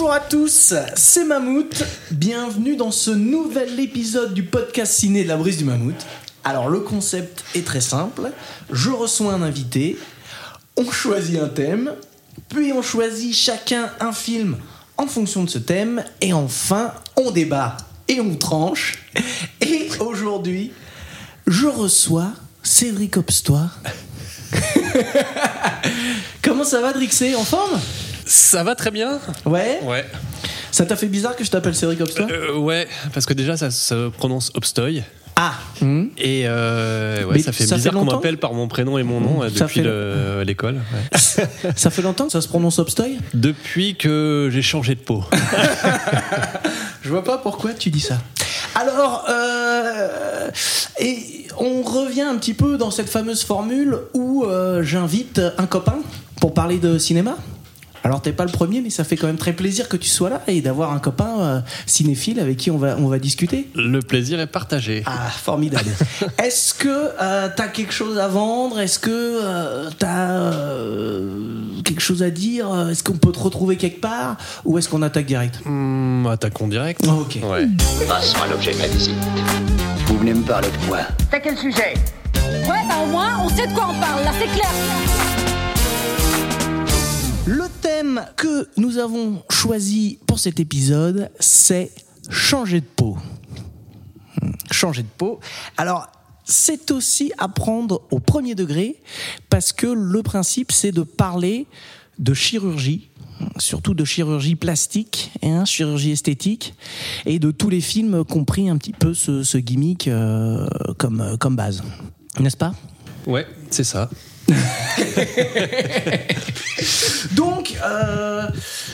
Bonjour à tous, c'est Mammouth. Bienvenue dans ce nouvel épisode du podcast ciné de la brise du Mammouth. Alors le concept est très simple. Je reçois un invité, on choisit un thème, puis on choisit chacun un film en fonction de ce thème, et enfin on débat et on tranche. Et aujourd'hui, je reçois Cédric Obstoir. Comment ça va Drixé? En forme? Ça va très bien Ouais Ouais. Ça t'a fait bizarre que je t'appelle Cédric Obstoir Euh, ouais, parce que déjà ça se prononce Obstoy. Ah hmm. Et euh, ouais, ça fait ça bizarre qu'on m'appelle par mon prénom et mon nom euh, Ça depuis l'école. ouais. Ça fait longtemps que ça se prononce Obstoy Depuis que j'ai changé de peau. Je vois pas pourquoi tu dis ça. Alors, euh, et on revient un petit peu dans cette fameuse formule où euh, j'invite un copain pour parler de cinéma. Alors t'es pas le premier, mais ça fait quand même très plaisir que tu sois là et d'avoir un copain euh, cinéphile avec qui on va, on va discuter. Le plaisir est partagé. Ah, formidable. Est-ce que euh, t'as quelque chose à vendre? Est-ce que euh, t'as euh, quelque chose à dire? Est-ce qu'on peut te retrouver quelque part? Ou est-ce qu'on attaque direct? Hmm, attaquons direct. Oh, Ok. Ouais. Passons à l'objet de la visite. Vous venez me parler de quoi? Ouais, bah au moins, on sait de quoi on parle, là, c'est clair. Le thème que nous avons choisi pour cet épisode, c'est changer de peau. Hmm, Changer de peau. Alors, c'est aussi apprendre au premier degré, parce que le principe, c'est de parler de chirurgie, surtout de chirurgie plastique, hein, chirurgie esthétique, et de tous les films compris un petit peu ce, gimmick euh, comme, comme base. N'est-ce pas? Ouais, c'est ça. Donc, euh,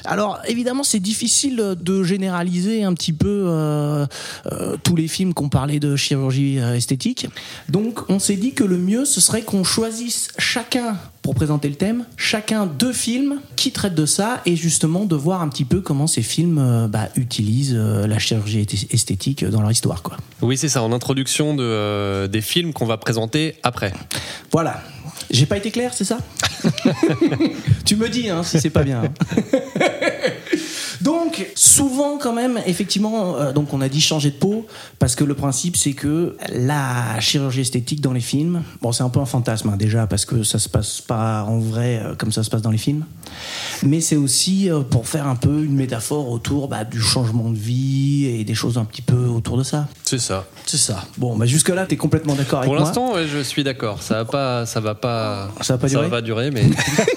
alors évidemment, c'est difficile de généraliser un petit peu euh, euh, tous les films qu'on parlait de chirurgie esthétique. Donc, on s'est dit que le mieux, ce serait qu'on choisisse chacun, pour présenter le thème, chacun deux films qui traitent de ça et justement de voir un petit peu comment ces films bah, utilisent la chirurgie esth- esthétique dans leur histoire, quoi. Oui, c'est ça, en introduction de, des films qu'on va présenter après. Voilà. J'ai pas été clair, c'est ça? Tu me dis hein, si c'est pas bien. Donc, souvent quand même, effectivement, euh, donc on a dit changer de peau, parce que le principe c'est que la chirurgie esthétique dans les films, bon c'est un peu un fantasme hein, déjà, parce que ça se passe pas en vrai euh, comme ça se passe dans les films, mais c'est aussi euh, pour faire un peu une métaphore autour bah, du changement de vie et des choses un petit peu autour de ça. C'est ça. C'est ça. Bon, bah jusque-là, t'es complètement d'accord avec Pour moi. l'instant, ouais, je suis d'accord. Ça va pas, ça va pas, Ça va pas durer va durer, mais.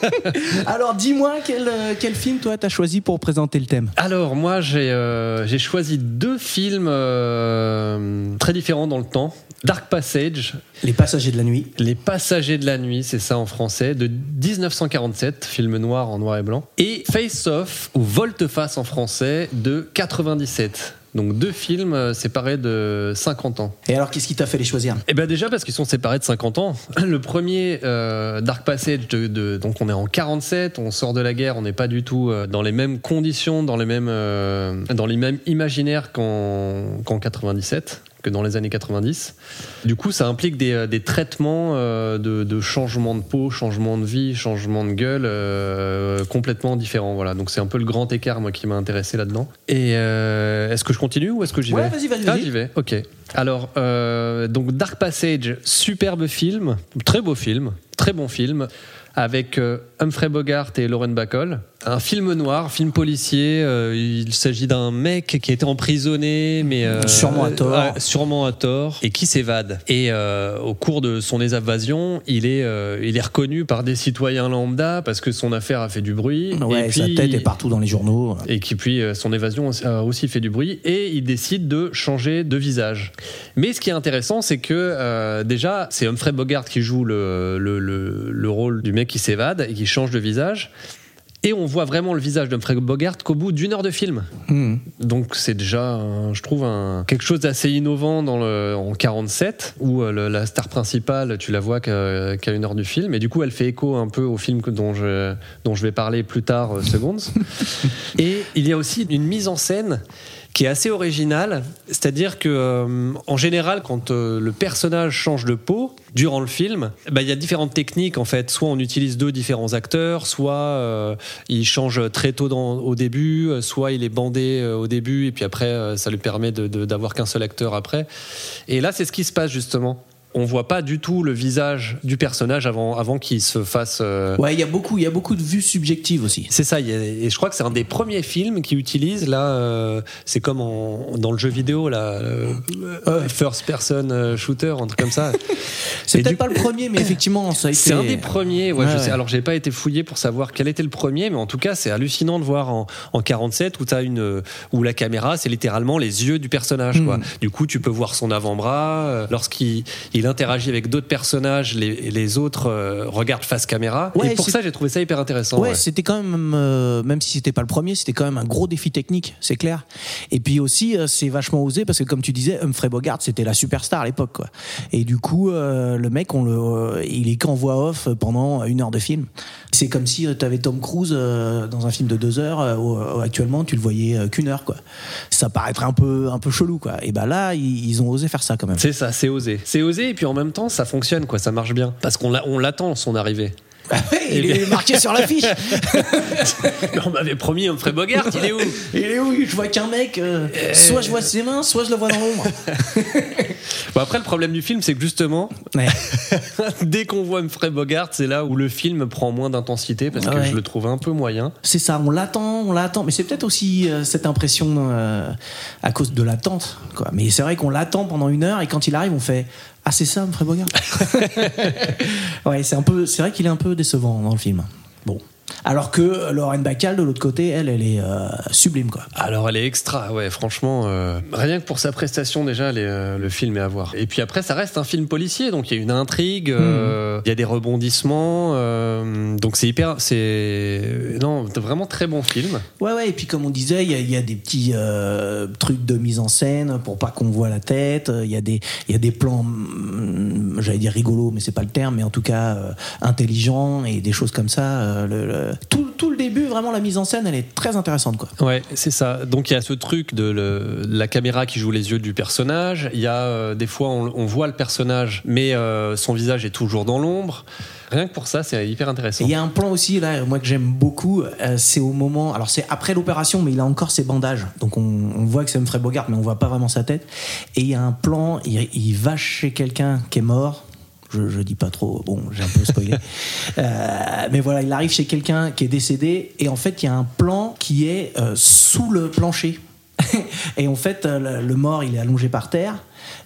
Alors dis-moi quel, quel film toi t'as choisi pour présenter le thème? Alors moi j'ai euh, j'ai choisi deux films euh, très différents dans le temps. Dark Passage, Les passagers de la nuit. Les Passagers de la nuit, c'est ça en français, de 1947, film noir en noir et blanc. Et Face Off ou Volte-Face en français de 97. Donc deux films euh, séparés de 50 ans. Et alors qu'est-ce qui t'a fait les choisir? Eh bien déjà parce qu'ils sont séparés de 50 ans. Le premier, euh, Dark Passage, de, de- donc on est en 47, on sort de la guerre, on n'est pas du tout euh, dans les mêmes conditions, dans les mêmes, euh, dans les mêmes imaginaires qu'en qu'en 97 que dans les années 90. Du coup, ça implique des, euh, des traitements euh, de, de changement de peau, changement de vie, changement de gueule euh, complètement différents. Voilà, donc c'est un peu le grand écart moi qui m'a intéressé là-dedans. Et euh, est-ce que je continue ou est-ce que j'y Ouais, vais vas-y, vas-y, Ah, vas-y. j'y vais. Ok. Alors, donc Dark Passage, superbe film, très beau film, très bon film, avec Humphrey Bogart et Lauren Bacall. Un film noir, film policier. euh, il s'agit d'un mec qui a été emprisonné, mais euh, Sûrement à tort. ouais, sûrement à tort, et qui s'évade. Et euh, au cours de son évasion, il est, euh, il est reconnu par des citoyens lambda parce que son affaire a fait du bruit. Ouais, et sa puis, tête est partout dans les journaux. et qui puis euh, son évasion a aussi fait du bruit et il décide de changer de visage. Mais ce qui est intéressant, c'est que euh, déjà c'est Humphrey Bogart qui joue le, le, le- le rôle du mec qui s'évade et qui change de visage. Et on voit vraiment le visage d'Humphrey Bogart qu'au bout d'une heure de film. Hmm. Donc c'est déjà, un- je trouve, un, quelque chose d'assez innovant dans le, en 47, où euh, le- la star principale, tu la vois qu'à une heure du film, et du coup elle fait écho un peu au film que- dont je, dont je vais parler plus tard, euh, Seconds. et il y a aussi une mise en scène qui est assez originale, c'est-à-dire que euh, en général, quand euh, le personnage change de peau durant le film, bah, il y a différentes techniques en fait. Soit on utilise deux différents acteurs, soit euh, il change très tôt au début, euh, soit il est bandé euh, au début et puis après ça lui permet d'avoir qu'un seul acteur après. Et là, c'est ce qui se passe justement. On voit pas du tout le visage du personnage avant, avant qu'il se fasse. euh, Ouais, il y a beaucoup, il y a beaucoup de vues subjectives aussi. c'est ça, il y a- et je crois que c'est un des premiers films qui utilise là, euh, c'est comme en- dans le jeu vidéo là, euh, first person shooter, un truc comme ça. C'est peut-être du- pas le premier, mais effectivement, ça a été. C'est un des premiers. Ouais, Ouais, je ouais. sais. Alors j'ai pas été fouillé pour savoir quel était le premier, mais en tout cas c'est hallucinant de voir en, en 47 où t'as une où la caméra c'est littéralement les yeux du personnage. Quoi. Mm. Du coup tu peux voir son avant-bras lorsqu'il il interagit avec d'autres personnages, les, les autres euh, regardent face caméra. Ouais, et pour ça j'ai trouvé ça hyper intéressant. Ouais, ouais. c'était quand même, euh, même si c'était pas le premier, c'était quand même un gros défi technique, c'est clair. Et puis aussi, euh, c'est vachement osé parce que comme tu disais, Humphrey Bogart, c'était la superstar à l'époque, quoi. Et du coup, euh, le mec, on le, il est qu'en voix off pendant une heure de film. C'est comme si tu avais Tom Cruise dans un film de deux heures. où, actuellement, tu le voyais qu'une heure, quoi. Ça paraîtrait un peu, un peu chelou, quoi. Et ben là, ils, ils ont osé faire ça quand même. C'est ça, c'est osé. C'est osé et puis en même temps ça fonctionne quoi, ça marche bien parce qu'on l'a- on l'attend son arrivée. il est marqué sur l'affiche. On m'avait promis Humphrey Bogart, il est où? Il est où? Je vois qu'un mec. euh, soit je vois ses mains, soit je le vois dans l'ombre. Bon, après le problème du film c'est que justement Ouais. Dès qu'on voit Humphrey Bogart, c'est là où le film prend moins d'intensité parce que Ouais. je le trouve un peu moyen. C'est ça, on l'attend, on l'attend. Mais c'est peut-être aussi euh, cette impression euh, à cause de l'attente. Mais c'est vrai qu'on l'attend pendant une heure et quand il arrive, on fait Ah, c'est ça, Humphrey Bogart Ouais, c'est un peu, c'est vrai qu'il est un peu décevant dans le film. Bon. Alors que Lauren Bacall, de l'autre côté, elle, elle est euh, sublime, quoi. Alors elle est extra, ouais, franchement, euh, rien que pour sa prestation déjà, euh, le film est à voir. Et puis après, ça reste un film policier, donc il y a une intrigue, euh, il y a des rebondissements, donc c'est hyper, c'est non, vraiment très bon film. Ouais, ouais, et puis comme on disait, il y a, il y a des petits trucs de mise en scène pour pas qu'on voit la tête. Il y a des, y a des plans, hum, j'allais dire rigolos, mais c'est pas le terme, mais en tout cas intelligents et des choses comme ça. Le- le- tout, tout le début, vraiment, la mise en scène, elle est très intéressante, quoi. Ouais, c'est ça. Donc il y a ce truc de le- la caméra qui joue les yeux du personnage. Il y a euh, des fois on, on voit le personnage, mais euh, son visage est toujours dans l'ombre. Rien que pour ça, c'est hyper intéressant. il y a un plan aussi, là, moi que j'aime beaucoup, euh, c'est au moment. Alors, c'est après l'opération, mais il a encore ses bandages. Donc, on, on voit que c'est Humphrey Bogart, mais on voit pas vraiment sa tête. Et il y a un plan, il, il va chez quelqu'un qui est mort. Je, je dis pas trop, bon, j'ai un peu spoilé. Euh, mais voilà, il arrive chez quelqu'un qui est décédé, et en fait, il y a un plan qui est euh, sous le plancher. et en fait, euh, le, le mort, il est allongé par terre.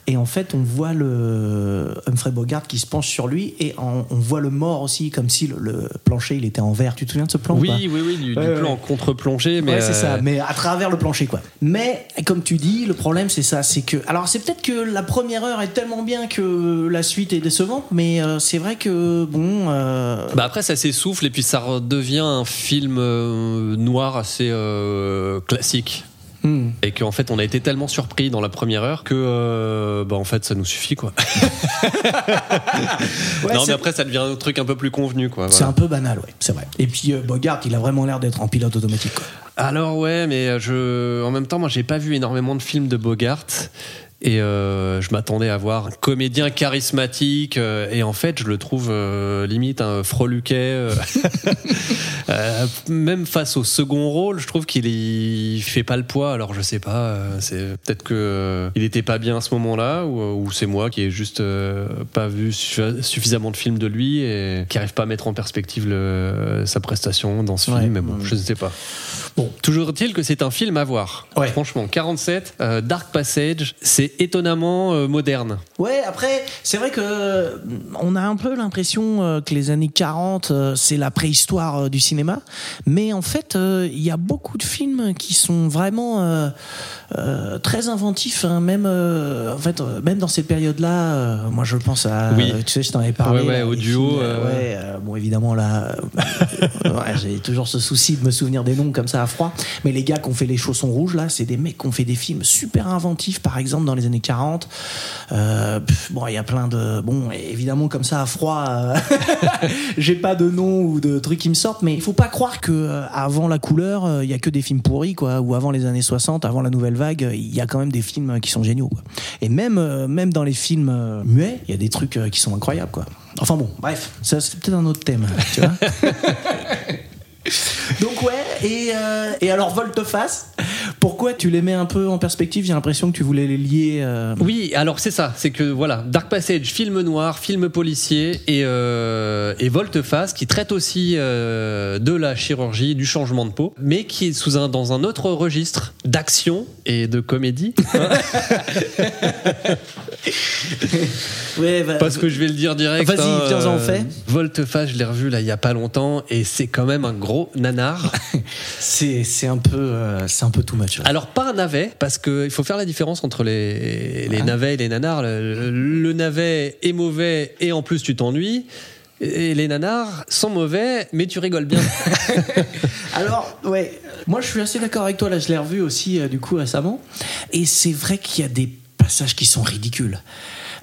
Et en fait, on voit le Humphrey Bogart qui se penche sur lui et on, on voit le mort aussi, comme si le, le plancher il était en verre. Tu te souviens de ce plan ou Oui, pas oui, oui, du, plan contre-plongée, mais Ouais, c'est ça, euh, mais à travers le plancher, quoi. Mais, comme tu dis, le problème, c'est ça, c'est que. Alors, c'est peut-être que la première heure est tellement bien que la suite est décevante, mais euh, c'est vrai que, bon. euh, Bah après ça s'essouffle et puis ça redevient un film euh, noir assez euh, classique. Et qu'en fait on a été tellement surpris dans la première heure que euh, bah en fait ça nous suffit quoi. Ouais, non mais après ça devient un truc un peu plus convenu quoi. C'est un peu banal, ouais, c'est vrai. Et puis, euh, Bogart, il a vraiment l'air d'être en pilote automatique, quoi. Alors ouais mais je en même temps moi j'ai pas vu énormément de films de Bogart. Et euh, je m'attendais à voir un comédien charismatique euh, et en fait je le trouve euh, limite un freluquet. Euh, même face au second rôle, je trouve qu'il il fait pas le poids. Alors je sais pas, c'est peut-être que il était pas bien à ce moment-là ou, ou c'est moi qui ai juste pas vu suffi- suffisamment de films de lui et qui arrive pas à mettre en perspective le- sa prestation dans ce Ouais. film. Mais bon, je ne sais pas. Bon, toujours est-il que c'est un film à voir. Ouais. Franchement, 47, euh, Dark Passage, c'est étonnamment euh, moderne. Ouais, après, c'est vrai que euh, on a un peu l'impression que les années 40, euh, c'est la préhistoire du cinéma, mais en fait, il y a beaucoup de films qui sont vraiment très inventifs, hein, même en fait, même dans cette période-là. moi, je pense à, Oui. tu sais, je t'en avais parlé. Ouais, ouais, là, au duo, films, ouais, bon, évidemment là, j'ai toujours ce souci de me souvenir des noms comme ça froid. Mais les gars qui ont fait les chaussons rouges, là, c'est des mecs qui ont fait des films super inventifs, par exemple, dans les années 40. Euh, bon, il y a plein de. Bon, évidemment, comme ça, à froid, euh, j'ai pas de nom ou de trucs qui me sortent, mais il faut pas croire que euh, avant la couleur, il y a que des films pourris, quoi. Ou avant les années 60, avant la nouvelle vague, il y a quand même des films qui sont géniaux, quoi. Et même, même dans les films muets, il y a des trucs qui sont incroyables, quoi. Enfin bon, bref, ça c'est peut-être un autre thème, tu vois. Donc ouais, et, euh, et alors Volte-Face, pourquoi tu les mets un peu en perspective? J'ai l'impression que tu voulais les lier. euh, Oui, alors c'est ça, c'est que voilà, Dark Passage, film noir, film policier et, euh, et Volte-Face qui traite aussi euh, de la chirurgie, du changement de peau, mais qui est sous un, dans un autre registre d'action et de comédie. Ouais, bah, Parce que je vais le dire direct. Vas-y, hein, viens-en euh, fait. Volte-Face, je l'ai revu là il y a pas longtemps et c'est quand même un gros nanar. c'est c'est un peu euh, c'est un peu much. ouais. Alors pas un navet, parce qu'il faut faire la différence entre les, les Ah. navets et les nanars. Le, le navet est mauvais et en plus tu t'ennuies. Et les nanars sont mauvais, mais tu rigoles bien. Alors, ouais, moi je suis assez d'accord avec toi, là je l'ai revu aussi euh, du coup récemment, et c'est vrai qu'il y a des passages qui sont ridicules.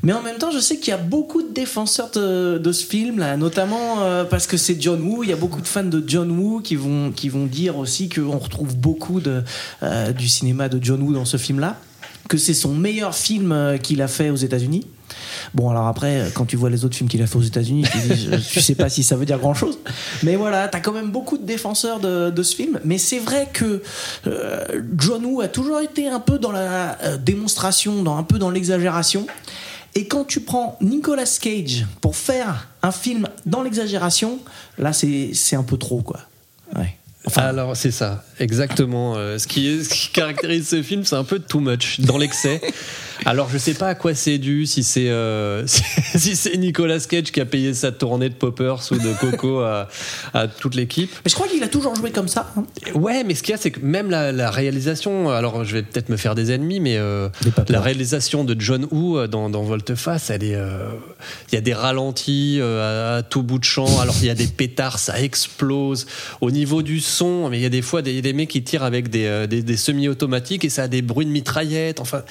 Mais en même temps, je sais qu'il y a beaucoup de défenseurs de, ce film, là, notamment euh, parce que c'est John Woo. Il y a beaucoup de fans de John Woo qui vont, qui vont dire aussi qu'on retrouve beaucoup de, euh, du cinéma de John Woo dans ce film-là, que c'est son meilleur film euh, qu'il a fait aux États-Unis. Bon, alors après, quand tu vois les autres films qu'il a fait aux États-Unis, tu dis, je- tu sais pas si ça veut dire grand-chose. Mais voilà, t'as quand même beaucoup de défenseurs de, de ce film. Mais c'est vrai que euh, John Woo a toujours été un peu dans la euh, démonstration, dans, un peu dans l'exagération. Et quand tu prends Nicolas Cage pour faire un film dans l'exagération, là, c'est c'est un peu trop, quoi. Ouais. Enfin, Alors c'est ça, exactement. Euh, ce, qui est- ce qui caractérise ce film, c'est un peu too much, dans l'excès. Alors je sais pas à quoi c'est dû, si c'est euh, si, si c'est Nicolas Cage qui a payé sa tournée de Poppers ou de Coco à, à toute l'équipe. mais je crois qu'il a toujours joué comme ça. hein. Ouais, mais ce qu'il y a, c'est que même la, la réalisation, alors je vais peut-être me faire des ennemis, mais euh, Des papas. la réalisation de John Woo euh, dans, dans Volte-Face, elle est, euh, il y a des ralentis euh, à, à tout bout de champ. Alors il y a des pétards, ça explose. Au niveau du son, mais il y a des fois des, des mecs qui tirent avec des, euh, des, des semi-automatiques et ça a des bruits de mitraillettes. Enfin,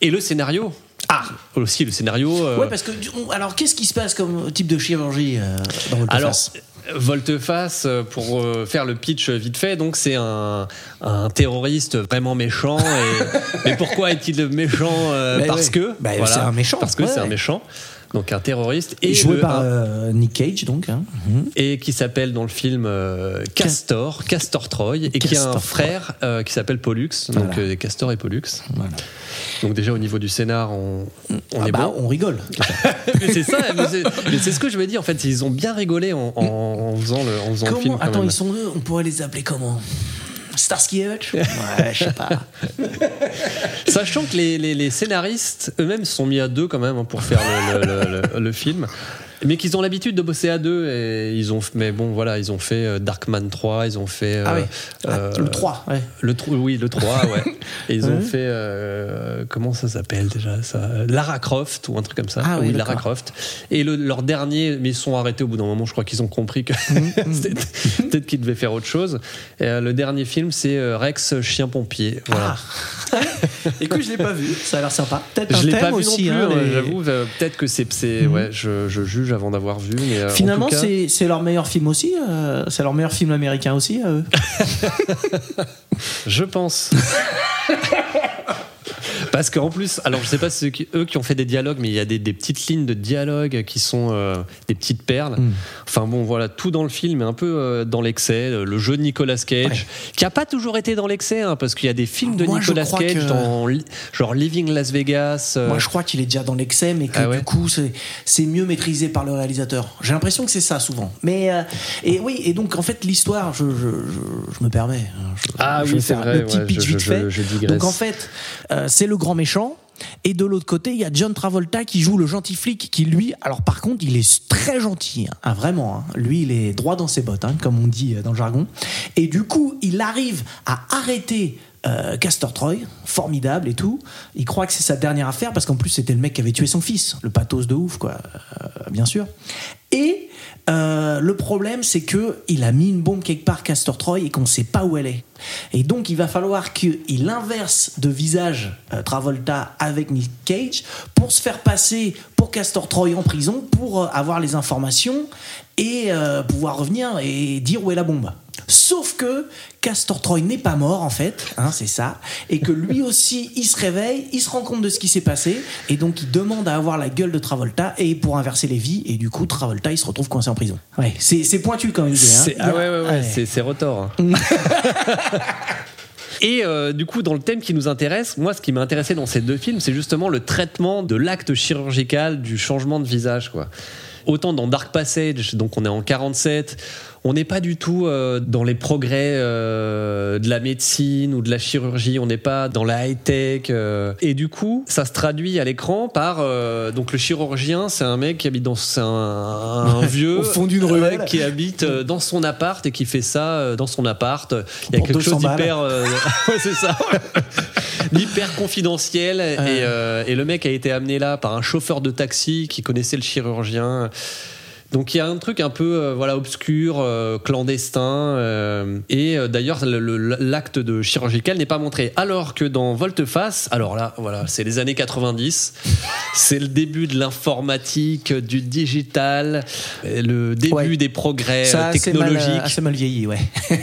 et le scénario. Ah, aussi le scénario. euh, Ouais, parce que alors qu'est-ce qui se passe comme type de chirurgie euh, dans votre Alors, face Volte-face, euh, pour euh, faire le pitch vite fait, donc c'est un, un terroriste vraiment méchant. Et, mais pourquoi est-il méchant Euh, Bah Parce ouais. que. Bah, c'est un méchant, Parce que ouais, c'est un méchant. Donc un terroriste. Et, joué le- par un- euh, Nick Cage, donc. hein. Mhm. et qui s'appelle dans le film euh, Castor, Castor Troy, et qui a un frère euh, qui s'appelle Pollux, donc Voilà. euh, Castor et Pollux. Voilà. Donc déjà au niveau du scénar, on, on Ah est bah, bon. on rigole. Mais c'est ça, mais c'est ce que je veux dire. En fait, ils ont bien rigolé en, en- en faisant le, en faisant le film. Quand Attends, même. ils sont deux. On pourrait les appeler comment Starsky et Hutch Ouais, je sais pas. Sachant que les, les- les scénaristes eux-mêmes sont mis à deux quand même hein, pour faire le, le- le- le- le film. Mais qu'ils ont l'habitude de bosser à deux et ils ont mais bon voilà ils ont fait euh, Darkman 3 ils ont fait Ah euh, oui. Ah, euh, le 3, ouais. le tr- oui le 3 ouais et ils ont fait euh, comment ça s'appelle déjà ça Lara Croft ou un truc comme ça Ah oui, Lara. Croft et le- leur dernier mais ils sont arrêtés au bout d'un moment je crois qu'ils ont compris que Mm, c'était- peut-être qu'ils devaient faire autre chose et, euh, le dernier film c'est euh, Rex chien pompier voilà Ah. Écoute, je l'ai pas vu. Ça a l'air sympa. Peut-être un je l'ai thème pas vu aussi. non plus, hein, les- j'avoue. euh, Peut-être que c'est, c'est ouais, je, je juge avant d'avoir vu. Mais euh, en Finalement, cas- c'est leur meilleur film aussi. euh, c'est leur meilleur film américain aussi, à eux. je pense. Parce qu'en plus, alors je sais pas si c'est qui- eux qui ont fait des dialogues, mais il y a des, des petites lignes de dialogue qui sont euh, des petites perles. Mm. Enfin bon, voilà, tout dans le film est un peu euh, dans l'excès. Le jeu de Nicolas Cage, Ouais. qui a pas toujours été dans l'excès, hein, parce qu'il y a des films de Moi, Nicolas Cage que- dans genre Living Las Vegas. euh, Moi, je crois qu'il est déjà dans l'excès, mais que Ah ouais du coup, c'est mieux maîtrisé par le réalisateur. J'ai l'impression que c'est ça souvent. Mais et oui, et donc en fait, l'histoire, je, je, je, je me permets. hein, je- Ah oui, c'est faire vrai, Le petit ouais, pitch je- vite fait. donc en fait, c'est le grand méchant. Et de l'autre côté, il y a John Travolta qui joue le gentil flic, qui lui, alors par contre, il est très gentil, hein. Ah, vraiment. hein. Lui, il est droit dans ses bottes, hein, comme on dit euh, dans le jargon. Et du coup, il arrive à arrêter euh, Castor Troy, formidable et tout. Il croit que c'est sa dernière affaire parce qu'en plus c'était le mec qui avait tué son fils, le pathos de ouf, quoi, euh, bien sûr. Et euh, le problème, c'est que il a mis une bombe quelque part, Castor Troy, et qu'on ne sait pas où elle est. Et donc, il va falloir qu'il inverse de visage Travolta avec Nick Cage pour se faire passer pour Castor Troy en prison pour avoir les informations et pouvoir revenir et dire où est la bombe. Sauf que Castor Troy n'est pas mort en fait, hein, c'est ça, et que lui aussi il se réveille, il se rend compte de ce qui s'est passé, et donc il demande à avoir la gueule de Travolta et pour inverser les vies, et du coup Travolta il se retrouve coincé en prison. Ouais, c'est pointu quand même. hein. Ah ouais, ouais, ouais, c'est- c'est Rotor. hein. Et euh, du coup, dans le thème qui nous intéresse, moi, ce qui m'a intéressé dans ces deux films, c'est justement le traitement de l'acte chirurgical du changement de visage, quoi. Autant dans Dark Passage, donc on est en 47, on n'est pas du tout euh, dans les progrès euh, de la médecine ou de la chirurgie, on n'est pas dans la high-tech. euh. et du coup, ça se traduit à l'écran par euh, donc le chirurgien, c'est un mec qui habite dans c'est un, un vieux Au fond d'une ruelle. qui habite euh, dans son appart et qui fait ça euh, dans son appart. Il y a quelque 200 chose d'hyper euh, ouais, c'est ça. d'hyper confidentiel et, euh, et le mec a été amené là par un chauffeur de taxi qui connaissait le chirurgien. Donc il y a un truc un peu euh, voilà obscur, euh, clandestin euh, et euh, d'ailleurs le- le- l'acte de chirurgical n'est pas montré. Alors que dans Volte-Face, alors là voilà c'est les années 90, c'est le début de l'informatique, du digital, euh, le début Ouais. des progrès Ça a assez mal, technologiques. assez mal vieilli, ouais.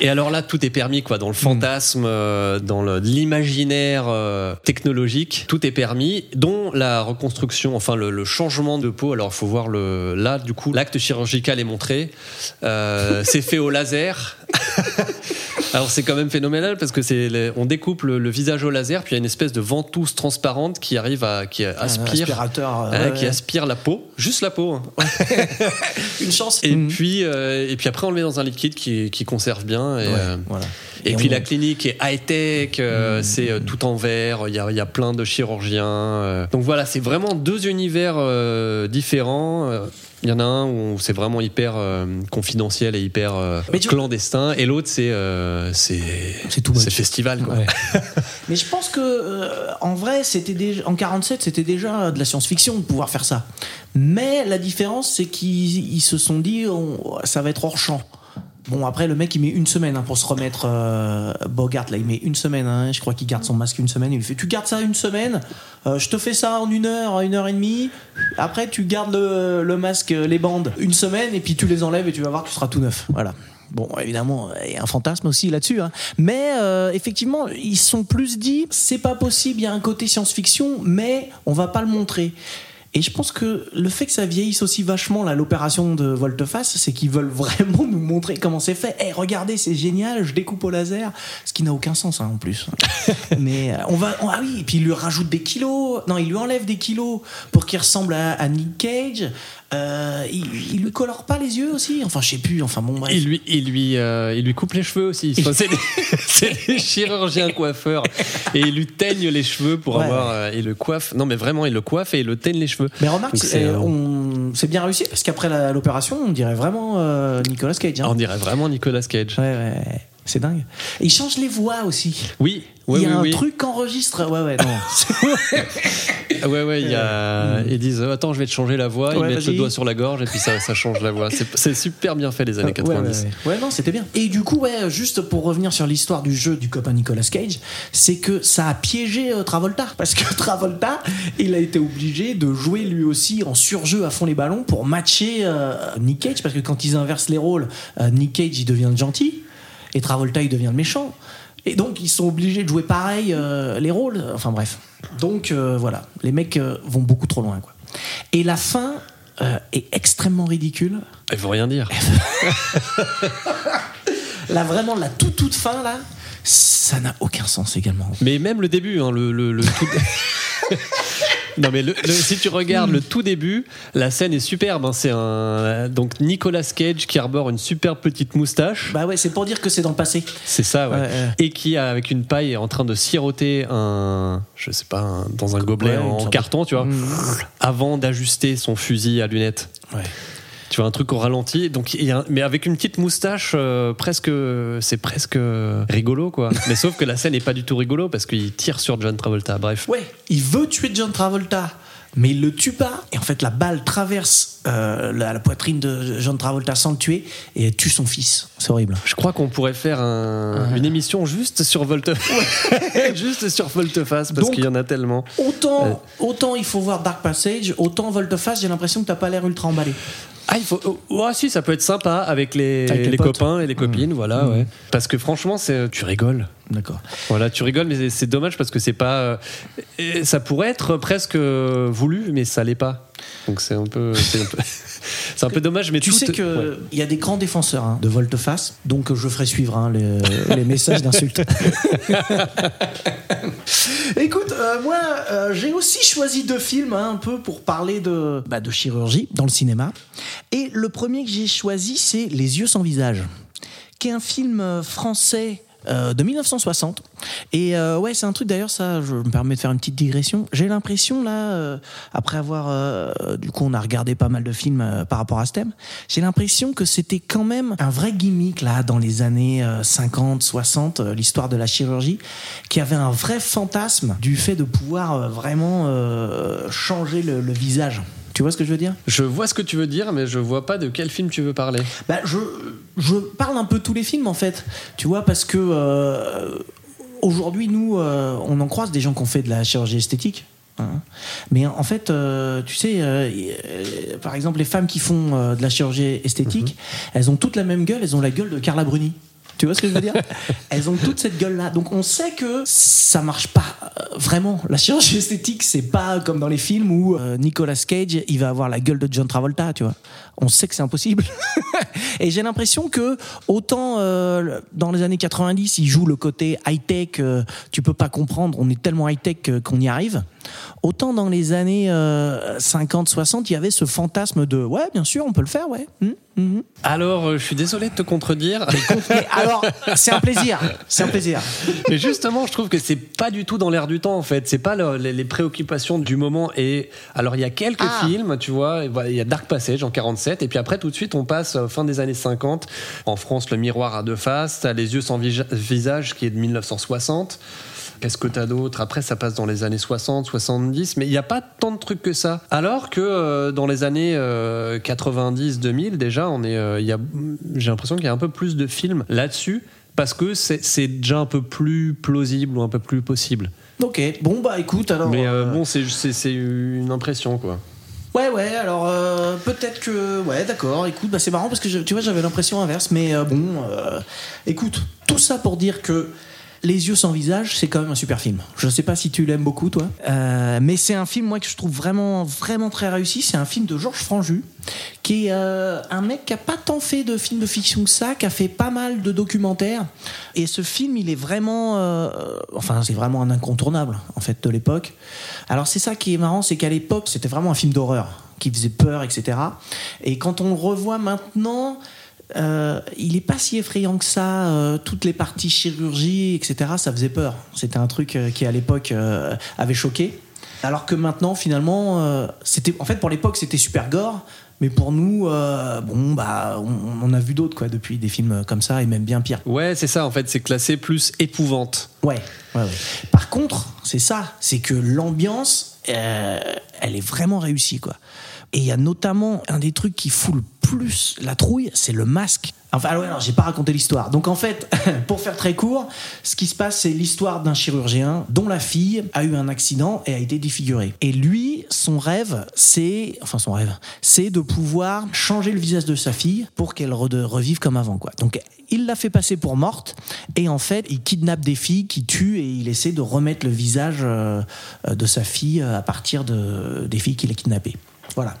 Et alors là, tout est permis, quoi. Dans le fantasme, euh, dans l'imaginaire euh, technologique, tout est permis, dont la reconstruction, enfin le, le changement de peau. Alors, faut voir le. Là, du coup, l'acte chirurgical est montré. Euh, c'est fait au laser. Alors c'est quand même phénoménal parce que c'est les- on découpe le, le visage au laser puis il y a une espèce de ventouse transparente qui arrive à qui aspire aspirateur, euh, hein, ouais, qui aspire la peau juste la peau hein. Une chance. et Mhm. puis euh, et puis après on le met dans un liquide qui, qui conserve bien et, Ouais, euh, voilà. et, Et puis la clinique est high tech c'est euh, tout en verre il y a, il y a plein de chirurgiens euh. donc voilà c'est vraiment deux univers euh, différents euh, il y en a un où c'est vraiment hyper euh, confidentiel et hyper euh, clandestin et l'autre c'est euh, c'est tout c'est festival quoi. Ouais. Mais je pense que euh, en vrai, c'était déjà en 47, c'était déjà de la science-fiction de pouvoir faire ça. Mais la différence, c'est qu'ils ils se sont dit, on- ça va être hors champ. Bon, après, le mec, il met une semaine hein, pour se remettre. euh, Bogart, là, il met une semaine. hein, je crois qu'il garde son masque une semaine. Il lui fait Tu gardes ça une semaine? Euh, Je te fais ça en une heure, une heure et demie. Après, tu gardes le, masque, les bandes, une semaine, et puis tu les enlèves et tu vas voir tu seras tout neuf. Voilà. Bon, évidemment, il y a un fantasme aussi là-dessus. hein. Mais euh, effectivement, ils sont plus dit c'est pas possible, il y a un côté science-fiction, mais on va pas le montrer. Et je pense que le fait que ça vieillisse aussi vachement, là, l'opération de Volteface, c'est qu'ils veulent vraiment nous montrer comment c'est fait. Eh, regardez, c'est génial, je découpe au laser. Ce qui n'a aucun sens, hein, en plus. Mais euh, on va. on- ah oui, et puis il lui rajoute des kilos. Non, il lui enlève des kilos pour qu'il ressemble à, à Nick Cage. Euh, il, il lui colore pas les yeux aussi. Enfin, je sais plus. Enfin, bon, bref. Il lui, il, lui, euh, il lui coupe les cheveux aussi. Enfin, c'est des, des chirurgiens coiffeurs. Et il lui teigne les cheveux pour Ouais. avoir. euh, il le coiffe. Non, mais vraiment, il le coiffe et il le teigne les cheveux. Mais remarque, c'est euh, euh, bien réussi parce qu'après l'opération, on dirait vraiment euh, Nicolas Cage. hein. On dirait vraiment Nicolas Cage. Ouais, ouais, c'est dingue. Et il change les voix aussi. Oui, oui, il y a oui, un oui. truc qu'enregistre. Ouais, ouais, non. Ah Ouais, ouais, il y a. Ils disent euh, Attends, je vais te changer la voix. Ils Ouais, mettent le doigt sur la gorge et puis ça, ça change la voix. C'est super bien fait, les années Ouais, ouais, 90. ouais. Ouais, non, c'était bien. Et du coup, ouais, juste pour revenir sur l'histoire du jeu du copain Nicolas Cage, c'est que ça a piégé euh, Travolta. Parce que Travolta, il a été obligé de jouer lui aussi en surjeu à fond les ballons pour matcher euh, Nick Cage. Parce que quand ils inversent les rôles, euh, Nick Cage, il devient gentil. Et Travolta, il devient le méchant. Et donc, ils sont obligés de jouer pareil euh, les rôles. Enfin, bref. Donc, euh, voilà. Les mecs euh, vont beaucoup trop loin, quoi. Et la fin est extrêmement ridicule. Il faut rien dire. Là, vraiment, la toute toute fin, là, ça n'a aucun sens également. Mais même le début, hein, le, le, le tout. non mais le- le- si tu regardes le tout début, la scène est superbe. hein. C'est un donc Nicolas Cage qui arbore une superbe petite moustache. Bah ouais, c'est pour dire que c'est dans le passé. C'est ça, ouais. Ouais, ouais. Et qui avec une paille est en train de siroter un, je sais pas, un- dans un gobelet Ouais, une en sorte carton, tu vois, Mhm. avant d'ajuster son fusil à lunettes. Ouais. Tu vois un truc au ralenti, donc y a un- mais avec une petite moustache, euh, presque, c'est presque rigolo quoi. mais sauf que la scène est pas du tout rigolo parce qu'il tire sur John Travolta. Bref. Ouais, il veut tuer John Travolta. mais il le tue pas. Et en fait, la balle traverse euh, la, la poitrine de John Travolta sans le tuer et tue son fils. C'est horrible. Je crois qu'on pourrait faire un- une émission juste sur Volteface. juste sur Volteface, parce qu'il y en a tellement. Autant, autant il faut voir Dark Passage, autant Volteface, j'ai l'impression que t'as pas l'air ultra emballé. Ah, il faut. Oh, oh, si, ça peut être sympa avec les, Avec les les potes. copains et les copines, voilà, Mmh. ouais. Parce que franchement, c'est, tu rigoles. D'accord. Voilà, tu rigoles, mais c'est- dommage parce que c'est pas. euh, ça pourrait être presque euh, voulu, mais ça l'est pas. Donc c'est un peu. C'est un peu, c'est un peu dommage, mais Tu tout- sais qu'il ouais. y a des grands défenseurs hein, de volte-face, donc je ferai suivre hein, les, les messages d'insultes. Écoute, euh, moi, euh, j'ai aussi choisi deux films hein, un peu pour parler de, bah, de chirurgie dans le cinéma. Et le premier que j'ai choisi, c'est Les yeux sans visage, qui est un film français. Euh, de 1960 et euh, ouais c'est un truc d'ailleurs ça je me permets de faire une petite digression. J'ai l'impression là euh, après avoir du coup on a regardé pas mal de films par rapport à ce thème j'ai l'impression que c'était quand même un vrai gimmick là dans les années euh, 50 60 euh, l'histoire de la chirurgie qui avait un vrai fantasme du fait de pouvoir vraiment changer le, le visage. Tu vois ce que je veux dire? Je vois ce que tu veux dire, mais je vois pas de quel film tu veux parler. bah, je, je parle un peu tous les films en fait, tu vois, parce que euh, aujourd'hui, nous, euh, on en croise des gens qui ont fait de la chirurgie esthétique. hein. Mais en fait, euh, tu sais, euh, euh, par exemple, les femmes qui font de la chirurgie esthétique, elles ont toutes la même gueule, elles ont la gueule de Carla Bruni. Tu vois ce que je veux dire? Elles ont toute cette gueule-là. Donc on sait que ça marche pas euh, vraiment. La chirurgie esthétique, c'est pas comme dans les films où euh, Nicolas Cage, il va avoir la gueule de John Travolta, tu vois. On sait que c'est impossible. Et j'ai l'impression que autant euh, dans les années 90, il joue le côté high-tech, euh, tu peux pas comprendre, on est tellement high-tech que- qu'on y arrive. Autant dans les années euh, 50, 60, il y avait ce fantasme de ouais, bien sûr, on peut le faire, ouais. Hum, hum, hum. Alors, euh, je suis désolé de te contredire. Alors, c'est un plaisir, c'est un plaisir. Mais justement, je trouve que c'est pas du tout dans l'air du temps en fait. C'est pas le- les, les préoccupations du moment. Et alors, il y a quelques Ah. films, tu vois. Il y a Dark Passage en 47, et puis après tout de suite, on passe euh, fin des années 50. En France, Le Miroir à deux faces. T'as Les yeux sans visage qui est de 1960. Qu'est-ce que t'as d'autre? Après, ça passe dans les années 60, 70, mais il n'y a pas tant de trucs que ça. Alors que euh, dans les années euh, 90, 2000, déjà, on est, euh, y a, j'ai l'impression qu'il y a un peu plus de films là-dessus parce que c'est, c'est déjà un peu plus plausible ou un peu plus possible. Ok, bon bah écoute, alors. mais euh, euh, bon, c'est, c'est, c'est une impression, quoi. Ouais, ouais, alors euh, peut-être que. Ouais, d'accord, écoute, bah, c'est marrant parce que tu vois, j'avais l'impression inverse, mais euh, bon, euh, écoute, tout ça pour dire que. Les yeux sans visage, c'est quand même un super film. Je sais pas si tu l'aimes beaucoup, toi. Euh, mais c'est un film, moi, que je trouve vraiment, vraiment très réussi. C'est un film de Georges Franju, qui est euh, un mec qui a pas tant fait de films de fiction que ça, qui a fait pas mal de documentaires. Et ce film, il est vraiment. euh, enfin, c'est vraiment un incontournable, en fait, de l'époque. Alors, c'est ça qui est marrant, c'est qu'à l'époque, c'était vraiment un film d'horreur, qui faisait peur, etc. Et quand on le revoit maintenant. Euh, il est pas si effrayant que ça. euh, toutes les parties chirurgie, etc., ça faisait peur. C'était un truc euh, qui, à l'époque, avait choqué. Alors que maintenant, finalement, c'était, en fait, pour l'époque, c'était super gore. Mais pour nous, bon, bah, on, on a vu d'autres, quoi, depuis des films comme ça, et même bien pire. Ouais, c'est ça, en fait, c'est classé plus épouvante. Ouais, ouais, ouais. Par contre, c'est ça, c'est que l'ambiance, elle est vraiment réussie, quoi. Et il y a notamment un des trucs qui fout le plus la trouille, c'est le masque. Enfin, alors, alors j'ai pas raconté l'histoire. Donc en fait, pour faire très court, ce qui se passe, c'est l'histoire d'un chirurgien dont la fille a eu un accident et a été défigurée. Et lui, son rêve, c'est, enfin son rêve, c'est de pouvoir changer le visage de sa fille pour qu'elle re- revive comme avant, quoi. Donc il l'a fait passer pour morte et en fait, il kidnappe des filles qui tuent et il essaie de remettre le visage euh, euh, de sa fille à partir de, des filles qu'il a kidnappées. Voilà.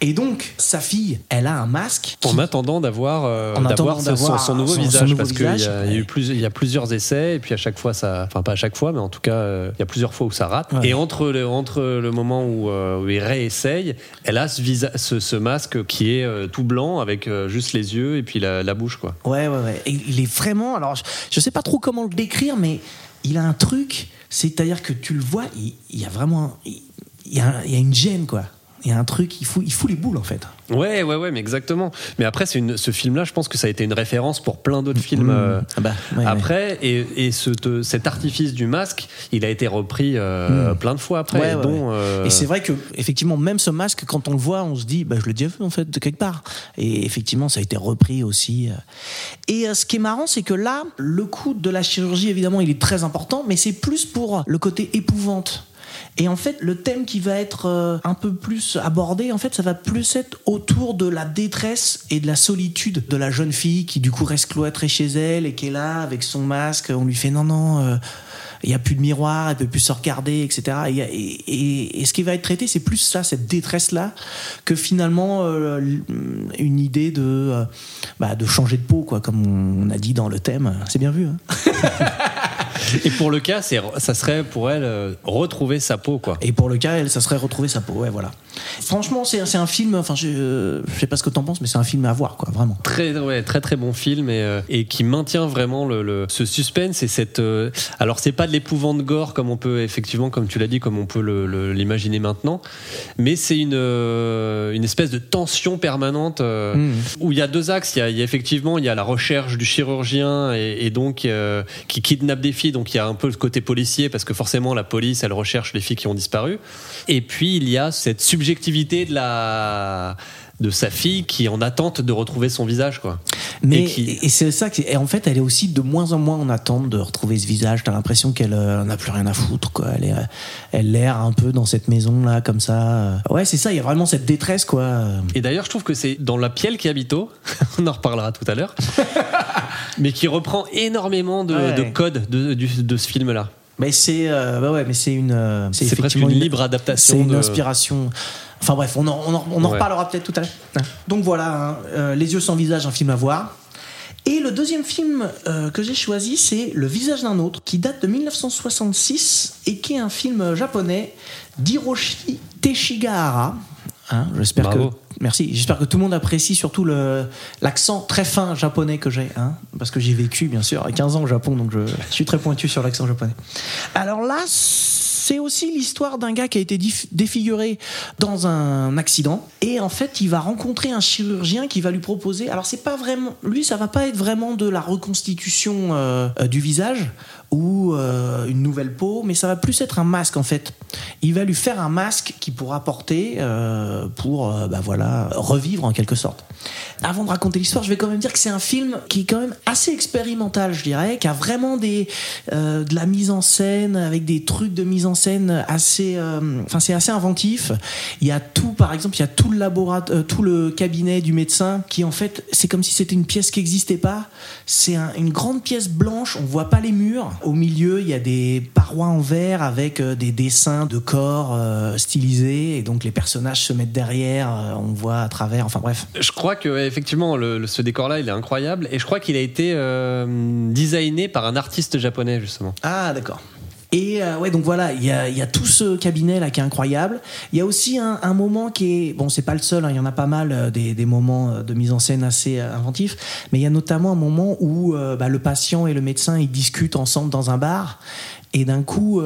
Et donc, sa fille, elle a un masque. En qui- attendant d'avoir euh, En attendant d'avoir ce- d'avoir son, son nouveau son- visage nouveau parce qu'il y, y y a plusieurs essais et puis à chaque fois ça enfin pas à chaque fois mais en tout cas euh, il y a plusieurs fois où ça rate Ouais. et entre le, entre le moment où, euh, où il réessaye elle a ce, visa- ce, ce masque qui est euh, tout blanc avec juste les yeux et puis la, la bouche quoi Ouais, ouais, ouais. Et il est vraiment. Alors, je, je sais pas trop comment le décrire, mais il a un truc. C'est-à-dire que tu le vois, il, il y a vraiment. un- Il, il y a, un- il y a une gêne, quoi. Il y a un truc, il fout, il fout les boules en fait. Ouais, ouais, ouais, mais exactement. Mais après, c'est une, ce film-là, je pense que ça a été une référence pour plein d'autres films euh, Ah bah, ouais, après. Et, et ce, te- cet artifice du masque, il a été repris euh, plein de fois après. Ouais, dont, euh, Et c'est vrai que effectivement, même ce masque, quand on le voit, on se dit, bah, je l'ai déjà vu en fait de quelque part. Et effectivement, ça a été repris aussi. Et ce qui est marrant, c'est que là, le coup de la chirurgie, évidemment, il est très important, mais c'est plus pour le côté épouvante. Et en fait, le thème qui va être euh, un peu plus abordé, en fait, ça va plus être autour de la détresse et de la solitude de la jeune fille qui, du coup, reste cloîtrée chez elle et qui est là avec son masque. On lui fait non, non. euh, il n'y a plus de miroir, elle peut plus se regarder, etc. Et, et- et ce qui va être traité, c'est plus ça, cette détresse-là, que finalement euh, une idée de, euh, bah, de changer de peau, quoi, comme on a dit dans le thème. C'est bien vu. Hein Et pour le cas, ça serait pour elle euh, retrouver sa peau, quoi. et pour le cas, elle, ça serait retrouver sa peau. Ouais, voilà. Franchement, c'est un film. Enfin, je, euh, je sais pas ce que t'en penses, mais c'est un film à voir, quoi, vraiment. Très, ouais, très très bon film et, euh, et qui maintient vraiment le, le- ce suspense et cette. euh, alors c'est pas de l'épouvante gore comme on peut effectivement, comme tu l'as dit, comme on peut l'imaginer maintenant, mais c'est une euh, une espèce de tension permanente euh, Mhm. où il y a deux axes. Il y a, il y a effectivement il y a la recherche du chirurgien et, et donc qui kidnappe des filles. Donc il y a un peu le côté policier parce que forcément la police elle recherche les filles qui ont disparu. Et puis il y a cette subjectivité de la de sa fille qui est en attente de retrouver son visage quoi. Mais Et c'est ça que et en fait, elle est aussi de moins en moins en attente de retrouver ce visage. T'as l'impression qu'elle euh, n'a plus rien à foutre, quoi. Elle est, euh, elle l'air un peu dans cette maison là, comme ça. Euh, Ouais, c'est ça. Il y a vraiment cette détresse, quoi. Et d'ailleurs, je trouve que c'est dans La Pielle qui habito, on en reparlera tout à l'heure, mais qui reprend énormément de, Ouais. de codes de, du- de ce film-là. Mais c'est, euh, bah ouais, mais c'est une, euh, C'est effectivement une libre adaptation C'est une de- inspiration. Enfin bref, on en, on en- on en Ouais. reparlera peut-être tout à l'heure. Donc voilà, hein, euh, Les yeux sans visage, un film à voir. Et le deuxième film euh, que j'ai choisi, c'est Le visage d'un autre, qui date de 1966 et qui est un film japonais d'Hiroshi Teshigahara. Hein, j'espère que. Merci. J'espère que tout le monde apprécie surtout l'accent très fin japonais que j'ai, hein, parce que j'ai vécu bien sûr à 15 ans au Japon, donc je suis très pointu sur l'accent japonais. Alors là, c'est aussi l'histoire d'un gars qui a été défiguré dans un accident et en fait, il va rencontrer un chirurgien qui va lui proposer. Alors c'est pas vraiment, lui, ça va pas être vraiment de la reconstitution euh, euh, du visage ou euh, une nouvelle peau, mais ça va plus être un masque en fait. Il va lui faire un masque qui pourra porter euh, pour, euh, bah voilà, revivre en quelque sorte. Avant de raconter l'histoire, je vais quand même dire que c'est un film qui est quand même assez expérimental, je dirais, qui a vraiment des euh, de la mise en scène avec des trucs de mise en scène assez, euh, enfin c'est assez inventif. Il y a tout, par exemple, il y a tout le laboratoire, tout le cabinet du médecin qui en fait, c'est comme si c'était une pièce qui n'existait pas. C'est un- une grande pièce blanche, on voit pas les murs. Au milieu, il y a des parois en verre avec euh, des dessins de corps euh, stylisés et donc les personnages se mettent derrière, euh, on voit à travers. Enfin bref. Je crois que effectivement, le- ce décor-là, il est incroyable, et je crois qu'il a été euh, designé par un artiste japonais justement. Ah, d'accord. Et euh, ouais, donc voilà, il y a, y a tout ce cabinet là qui est incroyable. Il y a aussi un, un moment qui est bon, c'est pas le seul, hein, il y en a pas mal euh, des, des moments euh, de mise en scène assez euh, inventifs, mais il y a notamment un moment où bah, le patient et le médecin ils discutent ensemble dans un bar, et d'un coup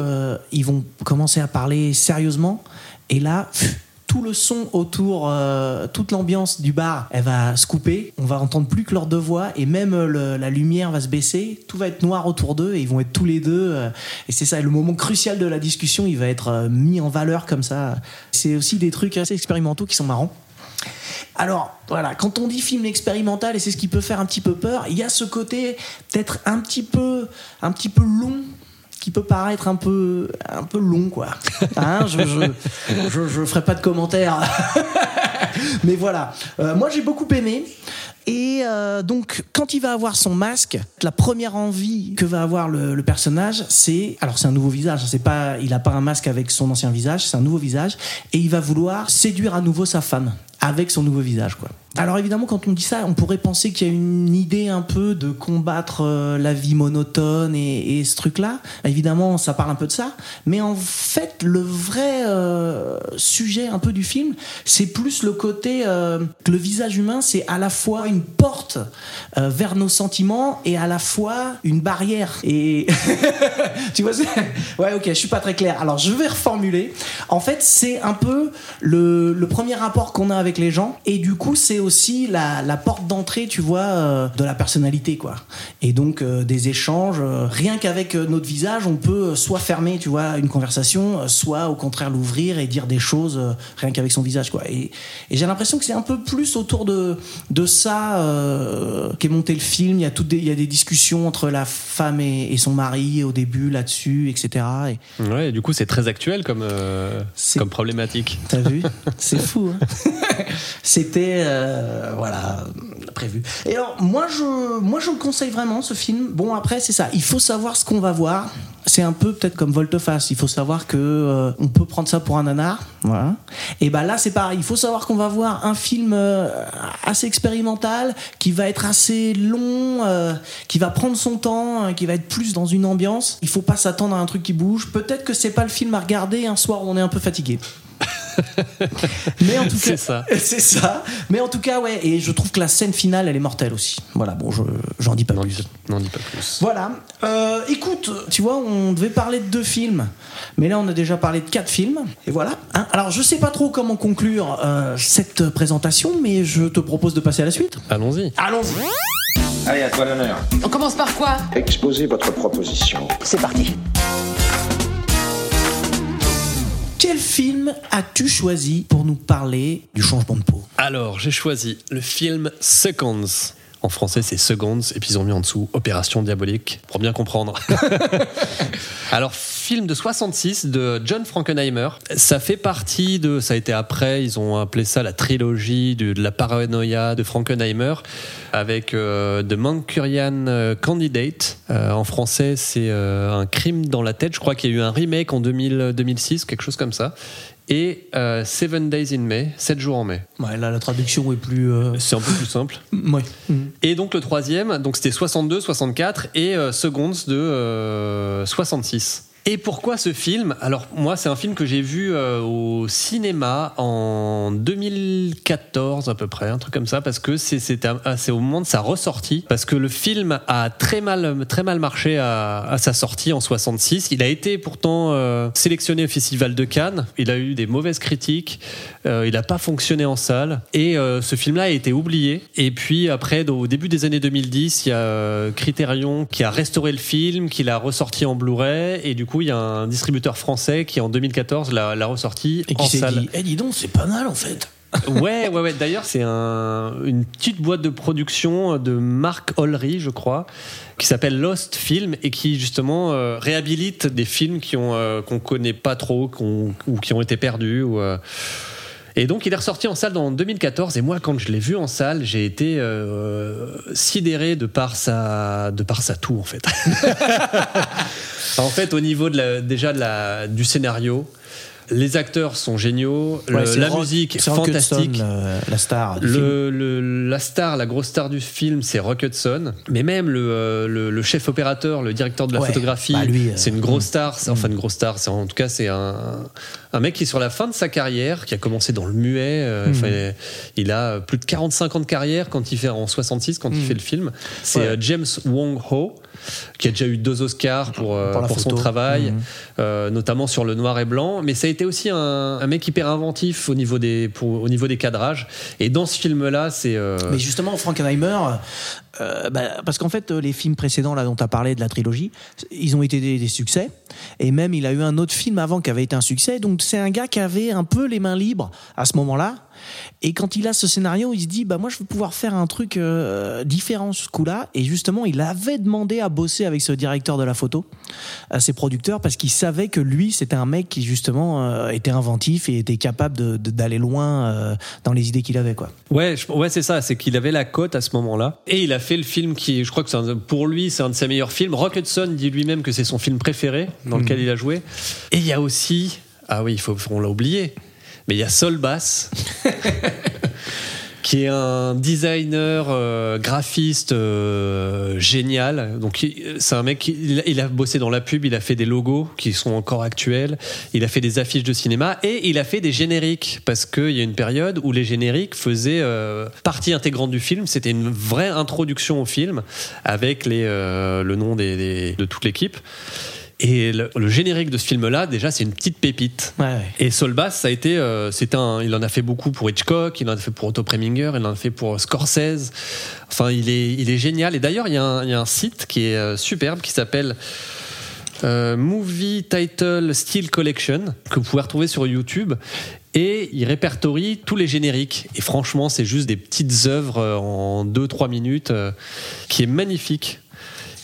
ils vont commencer à parler sérieusement, et là. pff, tout le son autour, euh, toute l'ambiance du bar, elle va se couper. On va entendre plus que leurs deux voix et même euh, la lumière va se baisser. Tout va être noir autour d'eux et ils vont être tous les deux. euh, et c'est ça, le moment crucial de la discussion, il va être mis en valeur comme ça. C'est aussi des trucs assez expérimentaux qui sont marrants. Alors voilà, quand on dit film expérimental et c'est ce qui peut faire un petit peu peur, il y a ce côté peut-être un petit peu, un petit peu long qui peut paraître un peu, un peu long quoi. Hein, je, je, je, je ferai pas de commentaires. Mais voilà, Euh, moi j'ai beaucoup aimé. Et euh, donc, quand il va avoir son masque, la première envie que va avoir le, personnage, c'est alors c'est un nouveau visage. C'est pas, il a pas un masque avec son ancien visage, c'est un nouveau visage, et il va vouloir séduire à nouveau sa femme avec son nouveau visage, quoi. Alors évidemment, quand on dit ça, on pourrait penser qu'il y a une idée un peu de combattre euh, la vie monotone et, ce truc-là. Évidemment, ça parle un peu de ça. Mais en fait, le vrai euh, sujet un peu du film, c'est plus le côté euh, que le visage humain, c'est à la fois une porte vers nos sentiments et à la fois une barrière. Et tu vois, ouais, ok, je suis pas très clair. Alors, je vais reformuler. En fait, c'est un peu le, le premier rapport qu'on a avec les gens, et du coup, c'est aussi la, la porte d'entrée, tu vois, euh, de la personnalité, quoi. Et donc, euh, des échanges. euh, rien qu'avec notre visage, on peut soit fermer, tu vois, une conversation, soit au contraire l'ouvrir et dire des choses rien qu'avec son visage, quoi. Et, et j'ai l'impression que c'est un peu plus autour de, de ça qu'est monté le film. Il y a toutes des, il y a des discussions entre la femme et, et son mari au début là-dessus, etc. Et Ouais, et du coup, c'est très actuel comme, comme problématique. t'as vu? C'est fou. hein C'était euh, voilà prévu. Et alors moi je moi je le conseille vraiment ce film. Bon après c'est ça. Il faut savoir ce qu'on va voir. C'est un peu peut-être comme Volte-Face. Il faut savoir que euh, on peut prendre ça pour un nanar. Voilà. Et ben là c'est pareil. Il faut savoir qu'on va voir un film euh, assez expérimental, qui va être assez long, euh, qui va prendre son temps, qui va être plus dans une ambiance. Il faut pas s'attendre à un truc qui bouge. Peut-être que c'est pas le film à regarder un soir où on est un peu fatigué. Mais en tout cas, C'est ça. c'est ça. Mais en tout cas, ouais. Et je trouve que la scène finale, elle est mortelle aussi. Voilà. Bon, je j'en dis pas N'en plus. dis, n'en dis pas plus. Voilà. Euh, écoute, tu vois, on devait parler de deux films, mais là, on a déjà parlé de quatre films. Et voilà. hein. Alors, je sais pas trop comment conclure euh, cette présentation, mais je te propose de passer à la suite. Allons-y. Allons-y. Allez, à toi l'honneur. On commence par quoi? Exposez votre proposition. C'est parti. Quel film as-tu choisi pour nous parler du changement de peau? Alors, j'ai choisi le film Seconds. En français, c'est Seconds, et puis ils ont mis en dessous Opération Diabolique, pour bien comprendre. Alors, film de 66 de John Frankenheimer. Ça fait partie de. Ça a été après, ils ont appelé ça la trilogie de, de la paranoïa de Frankenheimer, avec euh, The Manchurian euh, Candidate. Euh, en français, c'est euh, un crime dans la tête. Je crois qu'il y a eu un remake en 2000, 2006, quelque chose comme ça. Et euh, Seven Days in May, 7 jours en mai. Ouais, là, la traduction est plus. euh, C'est un peu plus simple. Ouais. Et donc le troisième, donc c'était 62, 64 et euh, Seconds de euh, 66. Et pourquoi ce film? Alors moi c'est un film que j'ai vu euh, au cinéma en 2014 à peu près, un truc comme ça, parce que c'est au moment de sa ressortie, parce que le film a très mal très mal marché à, sa sortie en 66. Il a été pourtant euh, sélectionné au Festival de Cannes. Il a eu des mauvaises critiques. Euh, il n'a pas fonctionné en salle. Et ce film-là a été oublié. Et puis après, au début des années 2010, il y a Criterion qui a restauré le film, qui l'a ressorti en Blu-ray. Et du coup, il y a un distributeur français qui en 2014 l'a ressorti Et en qui s'est salle. dit, eh dis donc, c'est pas mal en fait. Ouais, ouais, ouais. D'ailleurs, c'est un, une petite boîte de production de Marc Ollery, je crois, qui s'appelle Lost Film et qui justement euh, réhabilite des films qui ont euh, qu'on connaît pas trop, ou qui ont été perdus. Ou, euh, et donc, il est ressorti en salle en 2014. Et moi, quand je l'ai vu en salle, j'ai été euh, sidéré de par sa, de par sa toux, en fait. en fait, au niveau de la, déjà de la, du scénario, les acteurs sont géniaux, Ouais, c'est la Rock- musique est c'est Rock Hudson, fantastique. euh, la star. du film. Le, le- la star, la grosse star du film, c'est Rock Hudson. Mais même le, euh, le, le chef opérateur, le directeur de la Ouais, photographie, bah lui, euh, c'est une grosse mm. star. C'est- Enfin, une grosse star. C'est, en tout cas, c'est un, un mec qui est sur la fin de sa carrière, qui a commencé dans le muet. euh, Mm. il a plus de 45 ans de carrière quand il fait en 66, quand il fait le film. C'est Mm. Ouais. James Wong Ho qui a déjà eu deux Oscars pour, euh, Pour la pour son travail, Mhm. euh, notamment sur le noir et blanc. Mais ça a été aussi un, un mec hyper inventif au niveau des, pour- au niveau des cadrages. Et dans ce film-là, c'est. euh, Mais justement, Frankenheimer, euh, bah, parce qu'en fait, les films précédents là dont tu as parlé de la trilogie, ils ont été des, des succès. Et même, il a eu un autre film avant qui avait été un succès. Donc, c'est un gars qui avait un peu les mains libres à ce moment-là. Et quand il a ce scénario, il se dit, bah moi, je vais pouvoir faire un truc euh, différent ce coup-là. Et justement, il avait demandé à bosser avec ce directeur de la photo, à ses producteurs, parce qu'il savait que lui, c'était un mec qui justement euh, était inventif et était capable d'aller loin euh, dans les idées qu'il avait, quoi. Ouais, ouais, c'est ça. C'est qu'il avait la cote à ce moment-là, et il a fait le film qui, je crois que pour lui, c'est un de ses meilleurs films. Rock Hudson dit lui-même que c'est son film préféré dans lequel il a joué. Et il y a aussi, ah oui, il faut, on l'a oublié, mais il y a Sol Bass. qui est un designer euh, graphiste euh, génial. Donc c'est un mec, qui- il, il a bossé dans la pub, il a fait des logos qui sont encore actuels, il a fait des affiches de cinéma et il a fait des génériques parce qu'il y a une période où les génériques faisaient euh, partie intégrante du film. C'était une vraie introduction au film avec les, le nom des- des- de toute l'équipe. Et le, le générique de ce film-là, déjà, c'est une petite pépite. Ouais, ouais. Et Solbass, ça a été, euh, un, il en a fait beaucoup pour Hitchcock, il en a fait pour Otto Preminger, il en a fait pour Scorsese. Enfin, il est, il est génial. Et d'ailleurs, il y, a un- il y a un site qui est euh, superbe qui s'appelle euh, Movie Title Style Collection que vous pouvez retrouver sur YouTube. Et il répertorie tous les génériques. Et franchement, c'est juste des petites œuvres euh, en 2-3 minutes euh, qui est magnifique.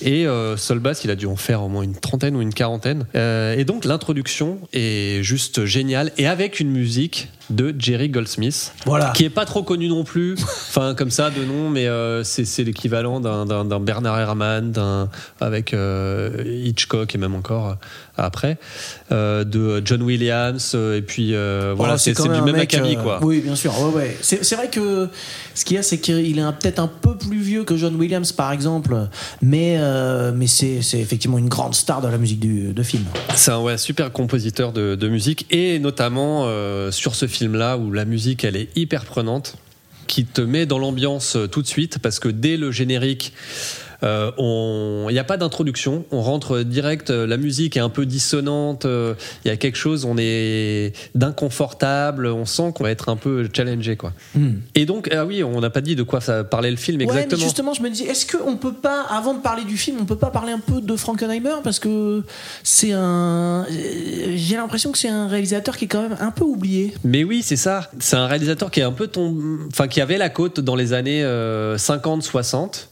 Et euh, Solbass, il a dû en faire au moins une trentaine ou une quarantaine. Euh, et donc l'introduction est juste géniale et avec une musique de Jerry Goldsmith, Voilà. qui est pas trop connu non plus. Enfin comme ça de nom, mais euh, c'est l'équivalent d'un- Bernard Herrmann, d'un avec euh, Hitchcock et même encore après de John Williams et puis euh, voilà Oh, c'est du même mec, acabit quoi. Oui, bien sûr. Ouais, ouais. C'est vrai que ce qu'il y a, c'est qu'il est peut-être un peu plus vieux que John Williams, par exemple, mais, euh, mais c'est effectivement une grande star de la musique du, de film. C'est un ouais, super compositeur de, de musique et notamment euh, sur ce film-là où la musique elle est hyper prenante, qui te met dans l'ambiance euh, tout de suite parce que dès le générique, euh, on- il n'y a pas d'introduction, on rentre direct, euh, la musique est un peu dissonante, euh, il y a quelque chose, on est d'inconfortable, on sent qu'on va être un peu challengé quoi. Et donc ah oui, on n'a pas dit de quoi ça parlait le film Ouais, mais exactement. justement, je me disais, est-ce qu'on peut pas, avant de parler du film, on peut pas parler un peu de Frankenheimer? Parce que c'est un, j'ai l'impression que c'est un réalisateur qui est quand même un peu oublié. Mais oui, c'est ça. C'est un réalisateur qui est un peu ton, enfin qui avait la côte dans les années 50-60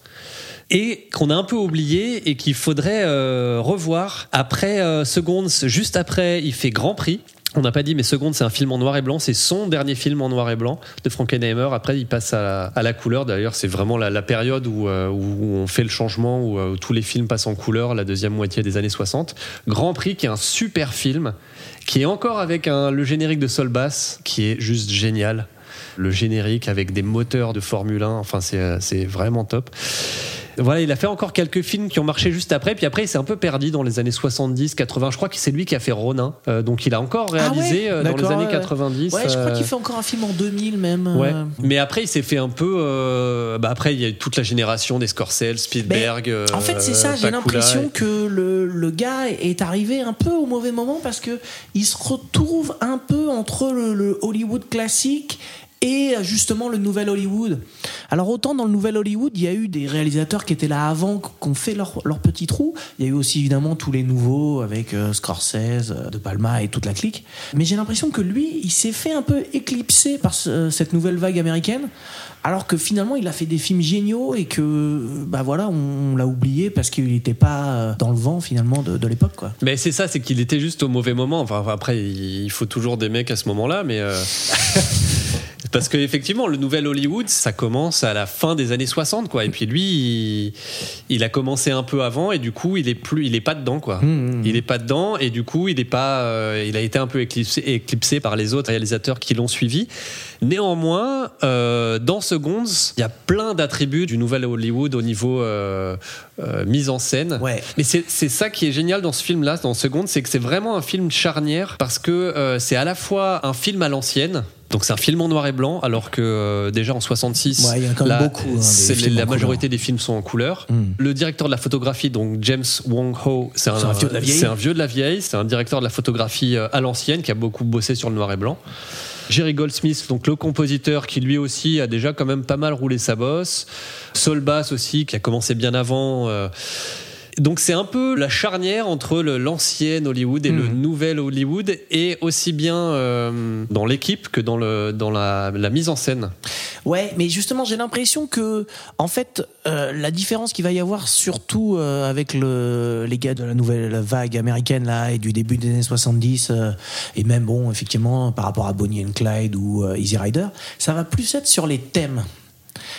et qu'on a un peu oublié et qu'il faudrait euh, revoir après euh, Seconds. Juste après, il fait Grand Prix. On n'a pas dit, mais Seconde, c'est un film en noir et blanc. C'est son dernier film en noir et blanc de Frankenheimer. Après, il passe à la, à la couleur. D'ailleurs, c'est vraiment la, période où, euh, où on fait le changement, où, euh, où tous les films passent en couleur, la deuxième moitié des années 60. Grand Prix, qui est un super film, qui est encore avec le générique de Sol Bass, qui est juste génial. Le générique avec des moteurs de Formule 1, enfin, c'est euh, c'est vraiment top. Voilà, il a fait encore quelques films qui ont marché juste après, puis après il s'est un peu perdu dans les années 70, 80. Je crois que c'est lui qui a fait Ronin, Euh, donc il a encore réalisé Ah ouais euh, dans les années ouais. 90. Ouais, je crois euh, qu'il fait encore un film en 2000 même. euh, Ouais. Mais après, il s'est fait un peu. bah après, il y a eu toute la génération des Scorsese, Spielberg. Mais, en fait, c'est ça, j'ai l'impression et- que le, le gars est arrivé un peu au mauvais moment parce que il se retrouve un peu entre le, le Hollywood classique et justement le nouvel Hollywood. Alors autant dans le nouvel Hollywood, il y a eu des réalisateurs qui étaient là avant, qui ont fait leur, leur petit trou. Il y a eu aussi évidemment tous les nouveaux avec euh, Scorsese, euh, De Palma et toute la clique. Mais j'ai l'impression que lui, il s'est fait un peu éclipser par ce- cette nouvelle vague américaine. Alors que finalement, il a fait des films géniaux et que, bah voilà, on, on l'a oublié parce qu'il n'était pas euh, dans le vent finalement de, de l'époque, quoi. Mais c'est ça, c'est qu'il était juste au mauvais moment. Enfin, après, il faut toujours des mecs à ce moment-là, mais. euh, Parce qu'effectivement, le nouvel Hollywood, ça commence à la fin des années 60, quoi. Et puis lui, il, il a commencé un peu avant, et du coup, il est plus, il est pas dedans, quoi. Il est pas dedans, et du coup, il est pas, euh, il a été un peu éclipsé, éclipsé par les autres réalisateurs qui l'ont suivi. Néanmoins, euh, dans Seconds, il y a plein d'attributs du nouvel Hollywood au niveau euh, mise en scène. Ouais. Mais c'est ça qui est génial dans ce film-là, dans Seconde, c'est que c'est vraiment un film charnière parce que c'est à la fois un film à l'ancienne. Donc c'est un film en noir et blanc, alors que euh, déjà en 66, Ouais, il y a quand même là, beaucoup, hein, la majorité des films sont en couleur. Mm. Le directeur de la photographie, donc James Wong Ho, c'est un, C'est un vieux de la vieille. c'est un vieux de la vieille, c'est un directeur de la photographie euh, à l'ancienne qui a beaucoup bossé sur le noir et blanc. Jerry Goldsmith, donc le compositeur qui lui aussi a déjà quand même pas mal roulé sa bosse. Sol Bass aussi, qui a commencé bien avant. euh. Donc c'est un peu la charnière entre l'ancienne Hollywood et le Mhm. nouvel Hollywood, et aussi bien euh, dans l'équipe que dans, le, dans la, la mise en scène. Ouais, mais justement, j'ai l'impression que, en fait, euh, la différence qu'il va y avoir, surtout euh, avec le, les gars de la nouvelle vague américaine là et du début des années 70, euh, et même bon, effectivement, par rapport à Bonnie and Clyde ou Easy Rider, ça va plus être sur les thèmes.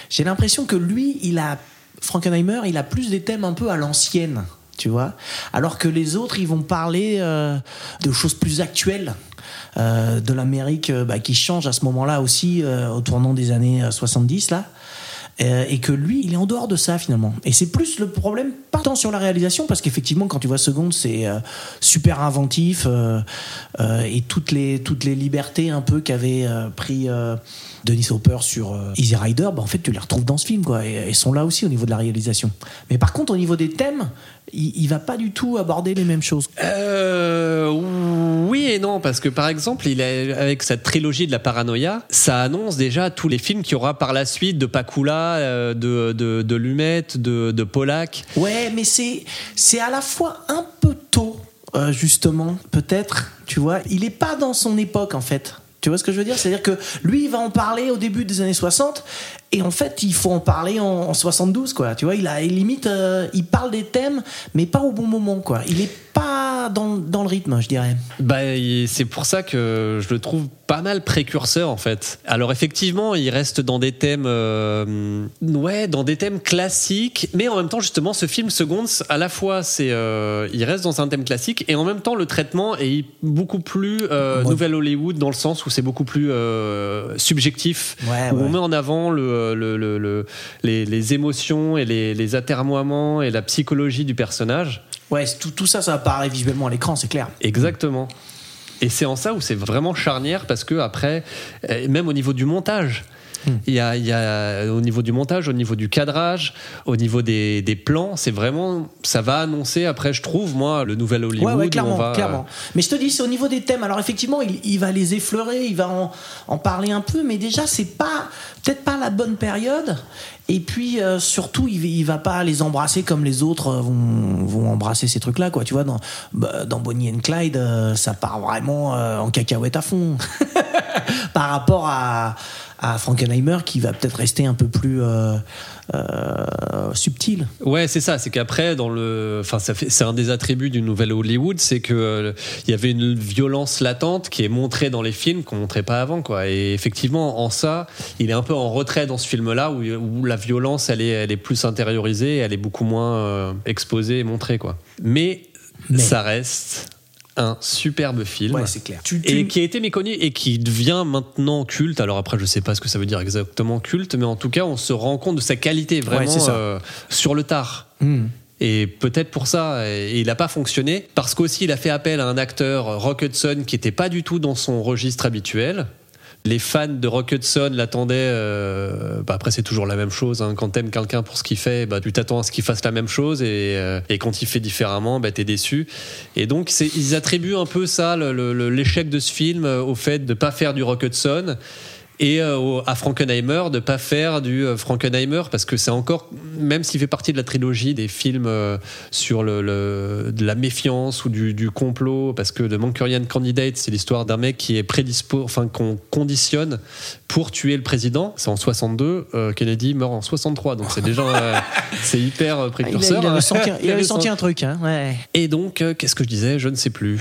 J'ai l'impression que lui, il a Frankenheimer, il a plus des thèmes un peu à l'ancienne, tu vois, alors que les autres, ils vont parler euh, de choses plus actuelles. euh, de l'Amérique euh, bah, qui change à ce moment-là aussi, au tournant des années euh, 70 là. Et que lui, il est en dehors de ça finalement. Et c'est plus le problème, pas tant sur la réalisation, parce qu'effectivement, quand tu vois Seconde, c'est super inventif et toutes les toutes les libertés un peu qu'avait pris Denis Hopper sur euh, Easy Rider, bah, en fait, tu les retrouves dans ce film, quoi. Et elles sont là aussi au niveau de la réalisation. Mais par contre, au niveau des thèmes, il, il va pas du tout aborder les mêmes choses. Euh, oui et non, parce que par exemple, il a, avec sa trilogie de la paranoïa, ça annonce déjà tous les films qu'il y aura par la suite de Pakula, euh, de, de, de Lumet, de, de Pollack. Ouais, mais c'est c'est à la fois un peu tôt, euh, justement, peut-être. Tu vois, il est pas dans son époque en fait. Tu vois ce que je veux dire? C'est-à-dire que lui, il va en parler au début des années 60, et en fait, il faut en parler en, en 72, quoi. Tu vois, il a limite, euh, il parle des thèmes, mais pas au bon moment, quoi. Il est pas dans, dans le rythme, je dirais. Bah, c'est pour ça que je le trouve pas mal précurseur en fait. Alors effectivement, il reste dans des thèmes, euh, ouais, dans des thèmes classiques, mais en même temps justement, ce film Seconds, à la fois c'est, euh, il reste dans un thème classique et en même temps le traitement est beaucoup plus euh, Ouais. Nouvelle Hollywood dans le sens où c'est beaucoup plus euh, subjectif, Ouais, où ouais. on met en avant le, le- le- le- les, les émotions et les, les atermoiements et la psychologie du personnage. Ouais, tout, tout ça, ça apparaît visuellement à l'écran, c'est clair. Exactement. Et c'est en ça où c'est vraiment charnière parce que après, euh, même au niveau du montage, Hmm. il y, a, il y a au niveau du montage, au niveau du cadrage, au niveau des, des plans, c'est vraiment ça va annoncer après, je trouve moi, le nouvel Hollywood. Ouais, ouais, clairement, va, clairement. Mais je te dis, c'est au niveau des thèmes. Alors effectivement, il, il va les effleurer, il va en, en parler un peu, mais déjà, c'est pas peut-être pas la bonne période. Et puis euh, surtout, il, va- pas les embrasser comme les autres euh, vont, vont embrasser ces trucs-là, quoi. Tu vois, dans, bah, dans Bonnie and Clyde, euh, ça part vraiment euh, en cacahuète à fond. Par rapport à, à Frankenheimer, qui va peut-être rester un peu plus euh, euh, subtil. Ouais, c'est ça. C'est qu'après, dans le, enfin, ça fait, c'est un des attributs du nouvel Hollywood, c'est que euh, il y avait une violence latente qui est montrée dans les films qu'on montrait pas avant, quoi. Et effectivement, en ça, il est un peu en retrait dans ce film-là où, où la violence, elle est, elle est plus intériorisée, elle est beaucoup moins exposée et montrée, quoi. Mais, Mais. ça reste un superbe film. Ouais, c'est clair. Tu- Et qui a été méconnu et qui devient maintenant culte. Alors après, je sais pas ce que ça veut dire exactement culte, mais en tout cas, on se rend compte de sa qualité vraiment euh, sur le tard. Hmm. Et peut-être pour ça, et il n'a pas fonctionné, parce qu'aussi il a fait appel à un acteur, Rock Hudson, qui n'était pas du tout dans son registre habituel. Les fans de Rock Hudson l'attendaient. euh, bah après, c'est toujours la même chose. hein. Quand t'aimes quelqu'un pour ce qu'il fait, bah, tu t'attends à ce qu'il fasse la même chose, et, euh, et quand il fait différemment, bah, t'es déçu. Et donc, ils attribuent un peu ça, l'échec de ce film, euh, au fait de pas faire du Rock Hudson et euh, à Frankenheimer de pas faire du euh, Frankenheimer parce que c'est encore même s'il fait partie de la trilogie des films euh, sur le, le- de la méfiance ou du, du complot parce que The Manchurian Candidate c'est l'histoire d'un mec qui est prédispo enfin qu'on conditionne pour tuer le président c'est en 62 euh, Kennedy meurt en 63 donc c'est déjà euh, c'est hyper Il, a- précurseur il avait senti, il avait avait senti senti- un truc, hein. Ouais. et donc euh, qu'est-ce que je disais? Je ne sais plus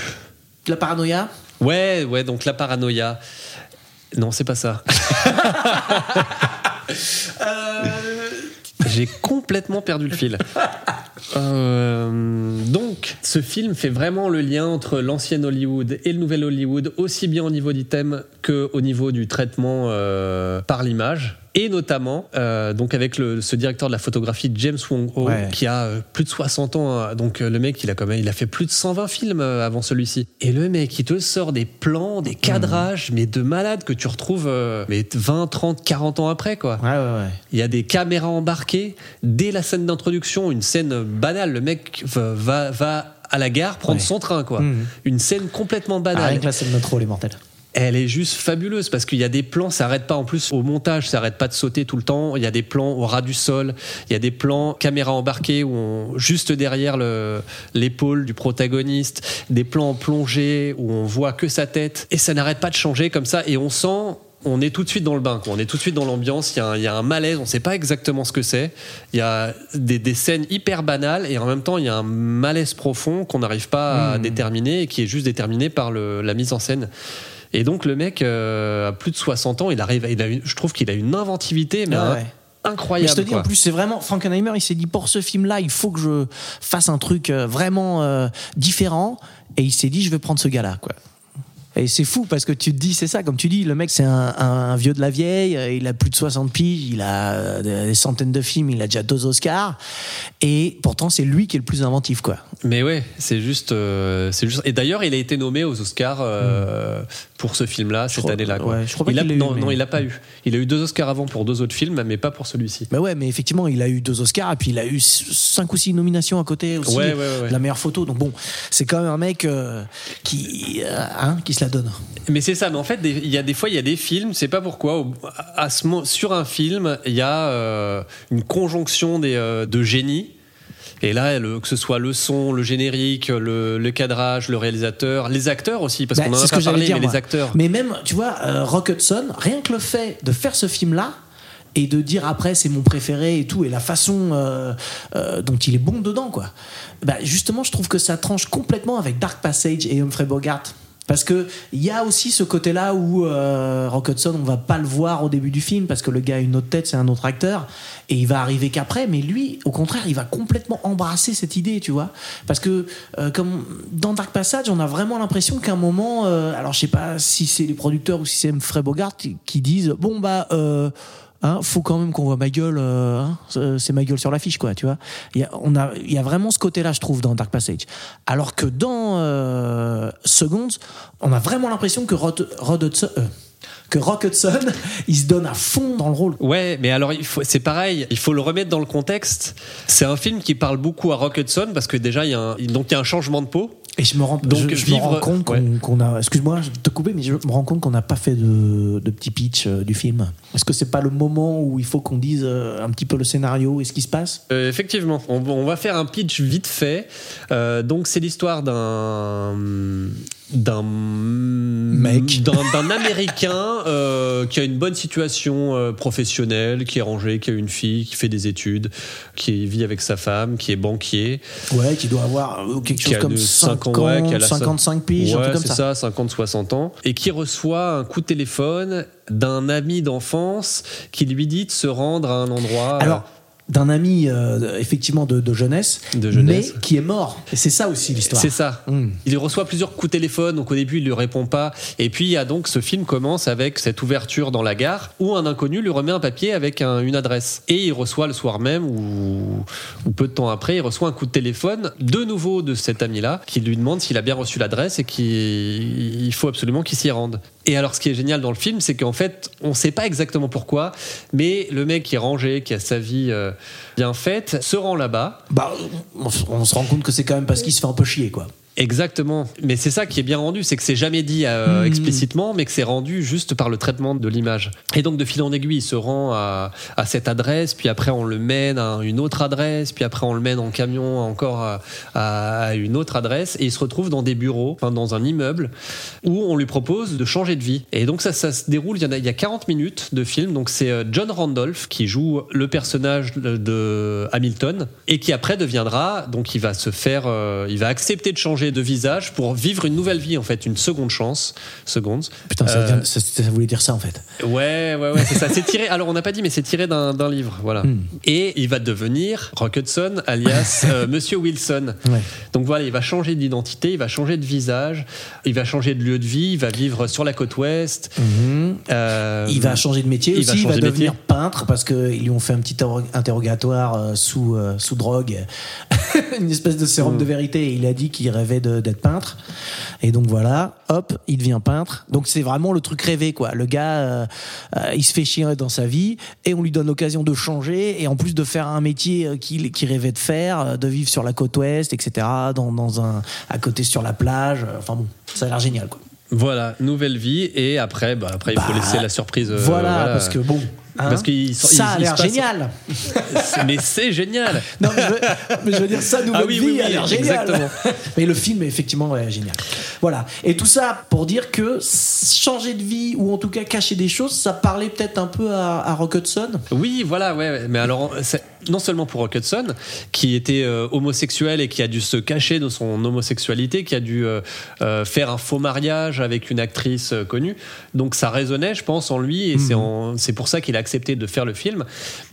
La paranoïa? Ouais, ouais, donc la paranoïa. Non, c'est pas ça. J'ai complètement perdu le fil. Euh, donc, ce film fait vraiment le lien entre l'ancienne Hollywood et le nouvel Hollywood, aussi bien au niveau du thème que au niveau du traitement euh, par l'image. Et notamment, euh, donc avec le, ce directeur de la photographie James Wong Ho, Ouais. qui a euh, plus de 60 ans. hein. Donc euh, le mec, il a quand même, il a fait plus de 120 films avant celui-ci. Et le mec, il te sort des plans, des cadrages, mais de malade que tu retrouves mais 20, 30, 40 ans après, quoi. Ouais, ouais, ouais. Il y a des caméras embarquées dès la scène d'introduction, une scène banale. Le mec va, va, va à la gare prendre son train, quoi. Mhm. Une scène complètement Ah, banale. rien que la scène d'intro, elle est mortelle. Elle est juste fabuleuse parce qu'il y a des plans, ça arrête pas en plus au montage, ça arrête pas de sauter tout le temps. Il y a des plans au ras du sol, il y a des plans caméra embarquée où on, juste derrière le- l'épaule du protagoniste, des plans en plongée où on voit que sa tête et ça n'arrête pas de changer comme ça et on sent on est tout de suite dans le bain, quoi. on est tout de suite dans l'ambiance, il y, a un- il y a un malaise, on sait pas exactement ce que c'est. Il y a des, des scènes hyper banales et en même temps il y a un malaise profond qu'on n'arrive pas à déterminer et qui est juste déterminé par le- la mise en scène. Et donc le mec euh, a plus de 60 ans, il arrive, il a une- je trouve qu'il a une inventivité mais Ouais, un- ouais. incroyable. Mais je te dis, quoi. en plus, c'est vraiment. Frankenheimer, il s'est dit pour ce film-là, il faut que je fasse un truc euh, vraiment euh, différent. Et il s'est dit, je vais prendre ce gars-là, quoi. Et c'est fou parce que tu te dis, c'est ça, comme tu dis, le mec c'est un, un vieux de la vieille, euh, il a plus de 60 piges, il a euh, des centaines de films, il a déjà deux Oscars, et pourtant c'est lui qui est le plus inventif, quoi. Mais ouais, c'est juste, euh, c'est juste. Et d'ailleurs, il a été nommé aux Oscars euh, pour ce film-là cette année-là. quoi. ouais, je crois pas il a, eu, non, mais- non, il l'a pas eu. Il a eu deux Oscars avant pour deux autres films, mais pas pour celui-ci. Mais ouais, mais effectivement, il a eu deux Oscars et puis il a eu cinq ou six nominations à côté aussi. Ouais. La meilleure photo. Donc bon, c'est quand même un mec euh, qui, euh, hein, qui se la donne. Mais c'est ça. Mais en fait, il y a des fois, il y a des films. C'est pas pourquoi. À ce sur un film, il y a euh, une conjonction des, de génie. Et là, le- que ce soit le son, le générique, le, le cadrage, le réalisateur, les acteurs aussi, parce Bah, qu'on en a ce pas parlé, dire, mais moi. les acteurs. Mais même, tu vois, euh, Rock Hudson, rien que le fait de faire ce film-là et de dire après c'est mon préféré et tout, et la façon euh, euh, dont il est bon dedans, quoi. Bah, justement, je trouve que ça tranche complètement avec Dark Passage et Humphrey Bogart. Parce que il y a aussi ce côté-là où euh, Rock Hudson, on va pas le voir au début du film parce que le gars a une autre tête, c'est un autre acteur, et il va arriver qu'après. Mais lui, au contraire, il va complètement embrasser cette idée, tu vois. Parce que euh, comme dans Dark Passage, on a vraiment l'impression qu'à un moment, euh, alors je sais pas si c'est les producteurs ou si c'est Humphrey Bogart qui- qui disent bon bah euh, Hein, faut quand même qu'on voit ma gueule, euh, hein, c'est- ma gueule sur l'affiche, quoi, tu vois. Il y a, vraiment ce côté-là, je trouve, dans Dark Passage. Alors que dans euh, Seconds, on a vraiment l'impression que Rod, Hudson, euh, que Rock Hudson, il se donne à fond dans le rôle. Ouais, mais alors c'est pareil, il faut le remettre dans le contexte. C'est un film qui parle beaucoup à Rock Hudson parce que déjà il y a donc il y a un changement de peau. Et je me rends, Donc, je, je vivre- me rends compte qu'on ouais. a. Excuse-moi, je te couper, mais je me rends compte qu'on n'a pas fait de, de petit pitch euh, du film. Est-ce que c'est pas le moment où il faut qu'on dise euh, un petit peu le scénario et ce qui se passe? Euh, effectivement, on, on va faire un pitch vite fait. Donc c'est l'histoire d'un d'un Mec. d'un américain euh, qui a une bonne situation euh, professionnelle, qui est rangé, qui a une fille, qui fait des études, qui vit avec sa femme, qui est banquier, Ouais, qui doit avoir euh, quelque chose a comme de 50, ouais, qui a la- 55 piges, un Ouais, truc comme c'est ça. ça, 50 60 ans et qui reçoit un coup de téléphone d'un ami d'enfance qui lui dit de se rendre à un endroit euh, Alors, d'un ami euh, effectivement de, de jeunesse, De jeunesse. mais qui est mort. Et c'est ça aussi l'histoire. C'est ça. Mm. Il reçoit plusieurs coups de téléphone, donc au début il lui répond pas. Et puis il y a donc ce film commence avec cette ouverture dans la gare où un inconnu lui remet un papier avec un- une adresse. Et il reçoit le soir même ou, ou peu de temps après, il reçoit un coup de téléphone de nouveau de cet ami-là qui lui demande s'il a bien reçu l'adresse et qu'il faut absolument qu'il s'y rende. Et alors ce qui est génial dans le film, c'est qu'en fait on sait pas exactement pourquoi, mais le mec qui est rangé, qui a sa vie euh, bien faite, se rend là-bas. Bah, on, on se rend compte que c'est quand même parce qu'il se fait un peu chier, quoi. Exactement. Mais c'est ça qui est bien rendu, c'est que c'est jamais dit euh, explicitement, mais que c'est rendu juste par le traitement de l'image. Et donc de fil en aiguille, il se rend à, à cette adresse, puis après on le mène à une autre adresse, puis après on le mène en camion encore à, à une autre adresse, et il se retrouve dans des bureaux, enfin dans un immeuble, où on lui propose de changer de vie. Et donc ça, ça se déroule, il y, en a, il y a 40 minutes de film, donc c'est euh, John Randolph qui joue le personnage de- de Hamilton, et qui après deviendra, donc il va se faire, euh, il va accepter de changer de visage pour vivre une nouvelle vie en fait, une seconde chance, seconde. Putain, ça, Euh, ça- ça voulait dire ça en fait. Ouais, ouais, ouais, c'est ça. C'est tiré. Alors, on n'a pas dit, mais c'est tiré d'un livre, voilà. Hmm. Et il va devenir Rock Hudson, alias euh, Monsieur Wilson. Ouais. Donc voilà, il va changer d'identité, il va changer de visage, il va changer de lieu de vie, il va vivre sur la côte ouest. Euh, Il va changer de métier il aussi, va il va de devenir métier. peintre parce qu'ils lui ont fait un petit interro- interrogatoire euh, sous, euh, sous drogue, une espèce de sérum Mm. de vérité. Et il a dit qu'il rêvait d'être peintre. Et donc voilà, hop, il devient peintre. Donc c'est vraiment le truc rêvé, quoi. Le gars, euh, euh, il se fait chier dans sa vie et on lui donne l'occasion de changer et en plus de faire un métier qu'il qu'il rêvait de faire, de vivre sur la côte ouest, etc., dans, dans un, à côté sur la plage. Enfin bon, ça a l'air génial, quoi. Voilà, nouvelle vie. Et après, bah, après il faut Bah, laisser la surprise. euh, voilà, parce que bon. hein, Parce ça a l'air génial. mais c'est génial. Non, mais je, veux, mais je veux dire, sa nouvelle Ah oui, vie oui, oui, a l'air génial. exactement. Mais le film est effectivement ouais, génial. Voilà. Et tout ça pour dire que changer de vie ou en tout cas cacher des choses, ça parlait peut-être un peu à, à Rock Hudson. Oui, voilà, ouais. Mais alors, c'est- non seulement pour Rock Hudson, qui était euh, homosexuel et qui a dû se cacher de son homosexualité, qui a dû euh, euh, faire un faux mariage avec une actrice connue. Donc ça résonnait, je pense, en lui, et c'est en- c'est pour ça qu'il a accepté de faire le film.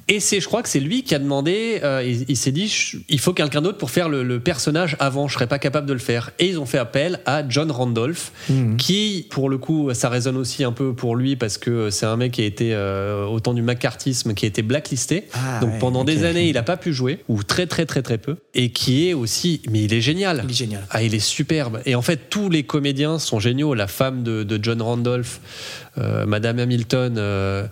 Et c'est, je crois que c'est lui qui a demandé, il, il s'est dit, je- il faut quelqu'un d'autre pour faire le, le personnage avant, je serais pas capable de le faire. Et ils ont fait appel à John Randolph, qui, pour le coup, ça résonne aussi un peu pour lui parce que c'est un mec qui a été, au temps du macartisme, qui a été blacklisté. Ah, Donc ouais, pendant ok. Des années, il a pas pu jouer, ou très très très très peu. Et qui est aussi, mais il est génial. Il est génial. Ah, il est superbe. Et en fait, tous les comédiens sont géniaux. La femme de, de John Randolph, euh, Madame Hamilton, euh,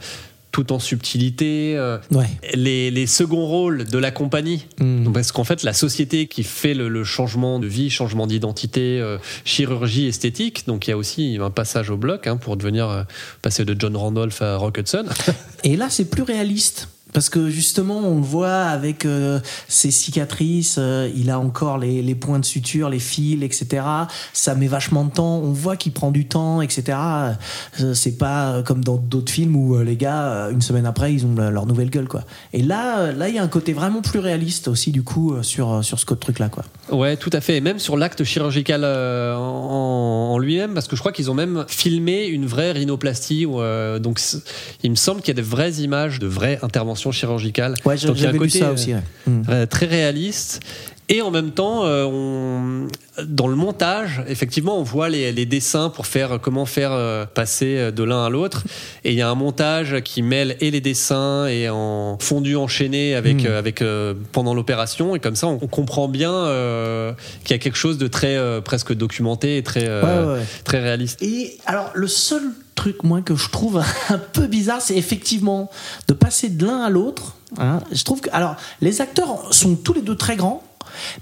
tout en subtilité. euh, Ouais. les, les seconds rôles de la compagnie. Mm. Parce qu'en fait, la société qui fait le, le changement de vie, changement d'identité, euh, chirurgie esthétique, donc il y a aussi un passage au bloc hein, pour devenir euh, passer de John Randolph à Rock Hudson. Et là, c'est plus réaliste. Parce que justement, on le voit avec euh, ses cicatrices, euh, il a encore les, points de suture, les fils, etc. Ça met vachement de temps. On voit qu'il prend du temps, etc. Euh, c'est pas comme dans d'autres films où euh, les gars, euh, une semaine après, ils ont leur nouvelle gueule, quoi. Et là, euh, là, il y a un côté vraiment plus réaliste aussi, du coup, euh, sur, euh, sur ce truc-là, quoi. Ouais, tout à fait. Et même sur l'acte chirurgical euh, en, lui-même, parce que je crois qu'ils ont même filmé une vraie rhinoplastie. Euh, donc, il me semble qu'il y a de vraies images, de vraies interventions chirurgicales. Ouais, Donc, il y a un j'avais lu côté, ça euh, aussi. ouais. Mm. euh, très réaliste. Et en même temps, euh, on, dans le montage, effectivement, on voit les, les dessins pour faire comment faire euh, passer de l'un à l'autre. Et il y a un montage qui mêle et les dessins et en fondu enchaîné avec, Mm. euh, avec euh, pendant l'opération. Et comme ça, on, on comprend bien euh, qu'il y a quelque chose de très euh, presque documenté et très euh, Ouais, ouais, ouais. très réaliste. Et alors, le seul truc, moi, que je trouve un peu bizarre, c'est effectivement de passer de l'un à l'autre. hein. Je trouve que. Alors, les acteurs sont tous les deux très grands.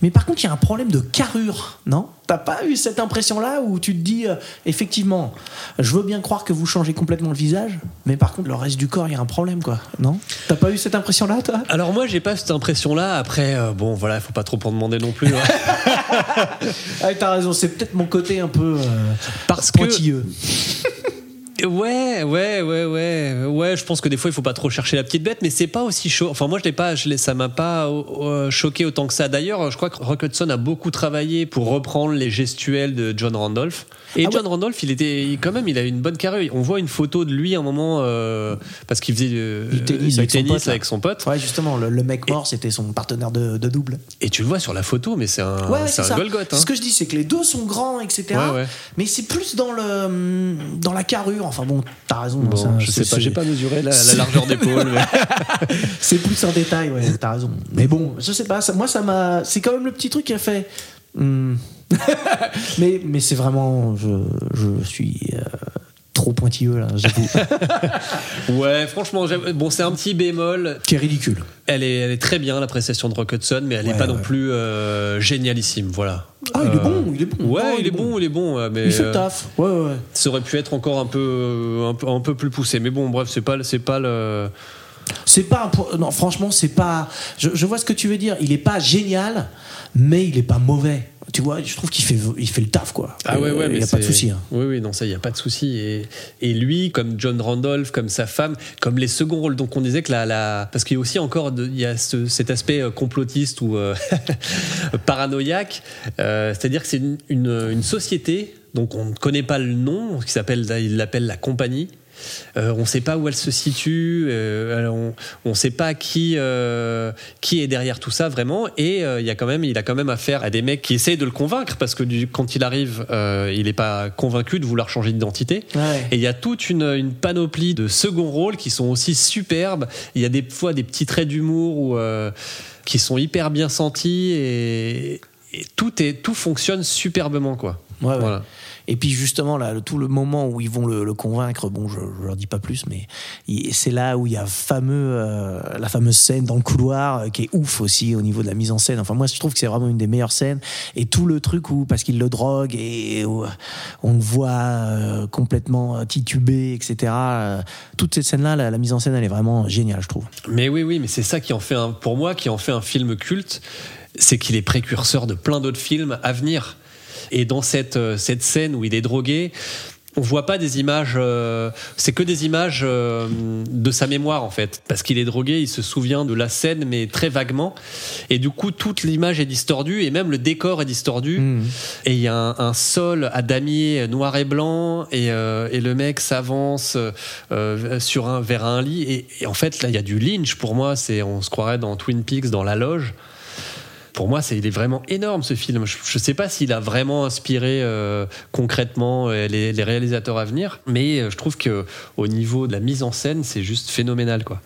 Mais par contre, il y a un problème de carrure, non? T'as pas eu cette impression-là où tu te dis, euh, effectivement, je veux bien croire que vous changez complètement le visage, mais par contre, le reste du corps, il y a un problème, quoi, non? T'as pas eu cette impression-là, toi? Alors moi, j'ai pas cette impression-là. Après, euh, bon, voilà, il faut pas trop en demander non plus. hein. Ah, t'as raison, c'est peut-être mon côté un peu euh, Parce que pointilleux. Ouais, ouais, ouais, ouais, ouais. Je pense que des fois il faut pas trop chercher la petite bête, mais c'est pas aussi chaud. Enfin, moi je l'ai pas, je ça m'a pas euh, choqué autant que ça. D'ailleurs, je crois que Rock Hudson a beaucoup travaillé pour reprendre les gestuels de John Randolph. Et Ah John Randolph, il était il- quand même, il a une bonne carrure. On voit une photo de lui à un moment euh, parce qu'il faisait euh, Du tennis du avec son pote, avec son pote. Ouais, justement, le, le mec mort, c'était son partenaire de, de double. Et tu le vois sur la photo, mais c'est un, Ouais, c'est un. Golgoth. hein. Ce que je dis, c'est que les deux sont grands, etc. Ouais. Mais c'est plus dans le dans la carrure. Enfin bon, t'as raison. Bon, ça, je sais pas, j'ai pas mesuré la, largeur d'épaule. mais- C'est plus un détail, ouais, t'as raison. Mais bon, je sais pas, ça- moi ça m'a. C'est quand même le petit truc qui a fait. hmm. mais mais c'est vraiment. Je, je suis euh, trop pointilleux là, j'avoue. Ouais, franchement, bon, c'est un petit bémol. qui est ridicule. Elle est, elle est très bien, la prestation de Rock Hudson, mais elle n'est Ouais, pas non plus euh, génialissime. Voilà. Ah, il est Euh, bon, il est bon. Ouais, Non, il, est bon, il est bon. Mais Il fait le euh, taf. Ouais, ouais, ça aurait pu être encore un peu, euh, un peu, un peu plus poussé. Mais bon, bref, c'est pas, c'est pas le. C'est pas un non franchement c'est pas je, je vois ce que tu veux dire il est pas génial mais il est pas mauvais tu vois je trouve qu'il fait il fait le taf quoi Ah ouais, ouais, il mais y a pas de souci hein. Oui, oui, non, ça, il n'y a pas de souci. Et, et lui, comme John Randolph, comme sa femme, comme les seconds rôles. Donc, on disait que la. la parce qu'il y a aussi encore de- il y a ce- cet aspect euh, complotiste ou euh, paranoïaque. Euh, C'est-à-dire que c'est une, une- une société, donc on ne connaît pas le nom, qui s'appelle, il l'appelle la compagnie. Euh, on ne sait pas où elle se situe, euh, on ne sait pas qui, euh, qui est derrière tout ça vraiment, et il y a quand même, il a quand même affaire à des mecs qui essayent de le convaincre parce que du- quand il arrive, il n'est pas convaincu de vouloir changer d'identité. Ouais. Et il y a toute une, une panoplie de second rôles qui sont aussi superbes. Il y a des fois des petits traits d'humour ou, euh, qui sont hyper bien sentis et, et tout, est, tout fonctionne superbement quoi. Ouais, ouais. Et puis justement là tout le moment où ils vont le, convaincre bon je, je leur dis pas plus mais c'est là où il y a fameux euh, la fameuse scène dans le couloir euh, qui est ouf aussi au niveau de la mise en scène. Enfin moi je trouve que c'est vraiment une des meilleures scènes. Et tout le truc où parce qu'il le drogue et où on le voit euh, complètement titubé etc euh, toute cette scène là la, mise en scène elle est vraiment géniale je trouve. Mais oui, oui, mais c'est ça qui en fait pour moi, qui en fait un film culte, c'est qu'il est précurseur de plein d'autres films à venir. Et dans cette, euh, cette scène où il est drogué, on voit pas des images, euh, c'est que des images euh, de sa mémoire en fait, parce qu'il est drogué, il se souvient de la scène mais très vaguement, et du coup toute l'image est distordue et même le décor est distordu, et il y a un, un sol à damier noir et blanc et, euh, et le mec s'avance sur un vers un lit. Et, et en fait là il y a du Lynch pour moi, c'est on se croirait dans Twin Peaks dans la loge pour moi, c'est, il est vraiment énorme ce film. Je ne sais pas s'il a vraiment inspiré euh, concrètement euh, les, les réalisateurs à venir, mais euh, je trouve que au niveau de la mise en scène, c'est juste phénoménal, quoi.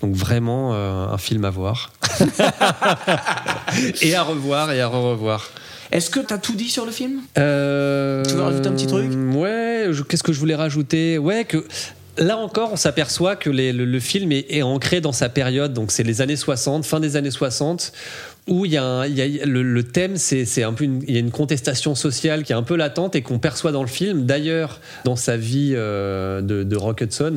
Donc vraiment euh, un film à voir et à revoir et à re-revoir. Est-ce que t'as tout dit sur le film? Euh, Tu veux rajouter un petit truc? Ouais, je- qu'est-ce que je voulais rajouter? Ouais, que là encore, on s'aperçoit que les- le, le film est, est ancré dans sa période, donc c'est les années 60, fin des années 60, où il y a, un- il y a- le, le thème, c'est un peu une, il y a une contestation sociale qui est un peu latente et qu'on perçoit dans le film. D'ailleurs, dans sa vie euh, de, de Rock Hudson,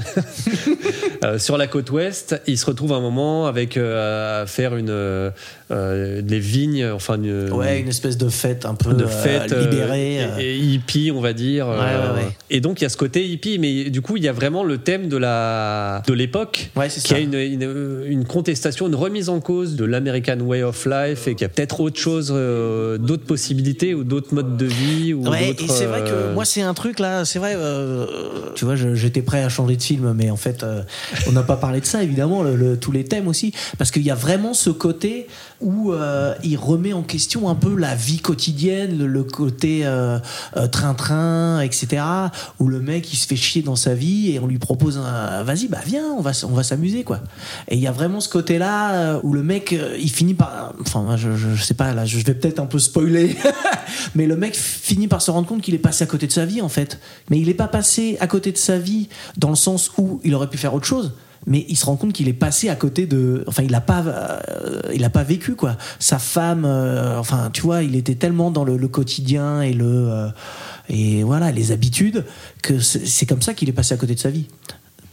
euh, sur la côte ouest, il se retrouve un moment avec euh, à faire une des vignes, enfin une, Ouais, une espèce de fête un peu de fête libérée. et, et hippie on va dire Ouais, ouais, ouais. et donc il y a ce côté hippie mais du coup il y a vraiment le thème de la de l'époque qui ça. a une, une, une contestation une remise en cause de l'American way of life et qu'il y a peut-être autre chose euh, d'autres possibilités ou d'autres modes de vie ou Ouais, d'autres, et c'est vrai que euh, moi c'est un truc là, c'est vrai. euh, tu vois, je- j'étais prêt à changer de film, mais en fait, euh, on n'a pas parlé de ça évidemment, le- le- tous les thèmes aussi, parce qu'il y a vraiment ce côté où euh, il remet en question un peu la vie quotidienne, le, le côté euh, euh, train-train, etc. Où le mec il se fait chier dans sa vie et on lui propose un, vas-y, bah viens, on va, on va s'amuser quoi. Et il y a vraiment ce côté-là euh, où le mec il finit par, enfin je, je, sais pas là, je vais peut-être un peu spoiler, mais le mec finit par se rendre compte qu'il est passé à côté de sa vie en fait. Mais il n'est pas passé à côté de sa vie dans le sens où il aurait pu faire autre chose. Mais il se rend compte qu'il est passé à côté de, enfin il n'a pas, euh, il pas vécu quoi. Sa femme, euh, enfin tu vois, il était tellement dans le, quotidien et le euh, et voilà les habitudes que c'est comme ça qu'il est passé à côté de sa vie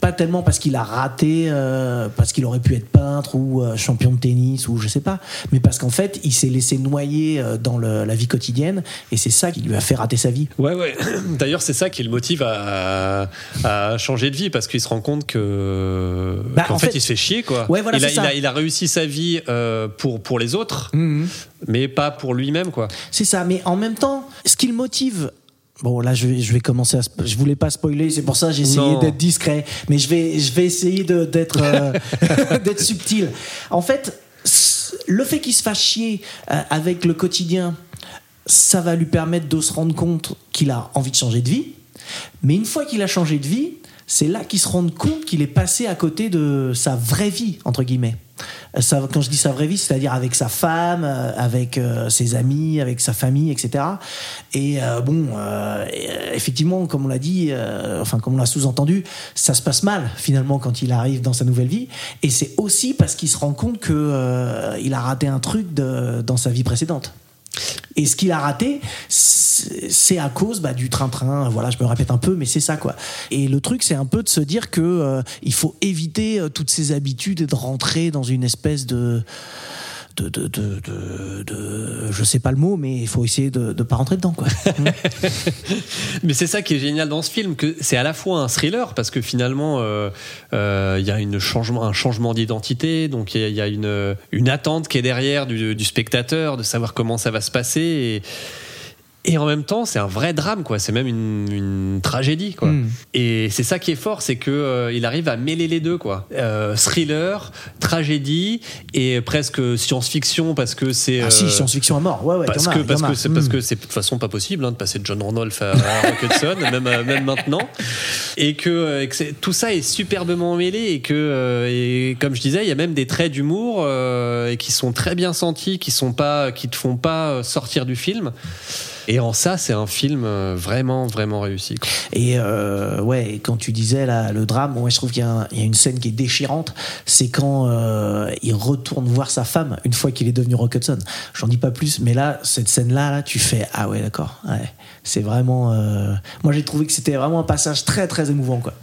pas tellement parce qu'il a raté, euh, parce qu'il aurait pu être peintre ou euh, champion de tennis ou je sais pas, mais parce qu'en fait il s'est laissé noyer euh, dans le- la vie quotidienne et c'est ça qui lui a fait rater sa vie. Ouais, ouais. D'ailleurs, c'est ça qui le motive à, à changer de vie parce qu'il se rend compte que Bah, qu'en en fait, fait- il se fait chier quoi. Ouais, voilà, il, a, il, a, il a réussi sa vie euh, pour pour les autres, mais pas pour lui-même quoi. C'est ça, mais en même temps, ce qui le motive. Bon, là, je vais, je vais commencer à. Je voulais pas spoiler, c'est pour ça que j'ai essayé d'être discret. Mais je vais, je vais essayer d'être euh, d'être subtil. En fait, le fait qu'il se fasse chier euh, avec le quotidien, ça va lui permettre de se rendre compte qu'il a envie de changer de vie. Mais une fois qu'il a changé de vie, c'est là qu'il se rend compte qu'il est passé à côté de sa vraie vie, entre guillemets. Quand je dis sa vraie vie, c'est-à-dire avec sa femme, euh, avec euh, ses amis, avec sa famille, etc. Et euh, bon, effectivement, comme on l'a dit, enfin comme on l'a sous-entendu, ça se passe mal finalement quand il arrive dans sa nouvelle vie. Et c'est aussi parce qu'il se rend compte que il a raté un truc dans sa vie précédente. Et ce qu'il a raté, c'est à cause bah, du train-train. Voilà, je me répète un peu, mais c'est ça quoi. Et le truc, c'est un peu de se dire que euh, il faut éviter euh, toutes ces habitudes et de rentrer dans une espèce de de, de, de, de, je sais pas le mot, mais il faut essayer de ne pas rentrer dedans quoi. Mais c'est ça qui est génial dans ce film, que c'est à la fois un thriller parce que finalement euh, euh, il y a une changement, un changement d'identité, donc il y a, une, une attente qui est derrière du, spectateur de savoir comment ça va se passer. Et en même temps, c'est un vrai drame, quoi. C'est même une, une tragédie, quoi. Mm. Et c'est ça qui est fort, c'est que euh, il arrive à mêler les deux, quoi. Euh, thriller, tragédie et presque science-fiction parce que c'est. Ah si, euh, science-fiction à mort. Ouais, ouais. parce que parce que c'est parce Mm. que c'est de toute façon pas possible hein, de passer de John Randolph à, à Rock Hudson même euh, même maintenant et que, euh, et que tout ça est superbement mêlé et que euh, et comme je disais il y a même des traits d'humour euh, et qui sont très bien sentis qui sont pas qui te font pas sortir du film et en ça c'est un film euh, vraiment vraiment réussi quoi. Et euh, ouais, quand tu disais là, le drame, moi je trouve qu'il y, a y une scène qui est déchirante. C'est quand euh, il retourne voir sa femme une fois qu'il est devenu Rock Hudson. J'en dis pas plus, mais là, cette scène-là, là, tu fais ah ouais, d'accord. Ouais. C'est vraiment. euh, Moi j'ai trouvé que c'était vraiment un passage très très émouvant quoi.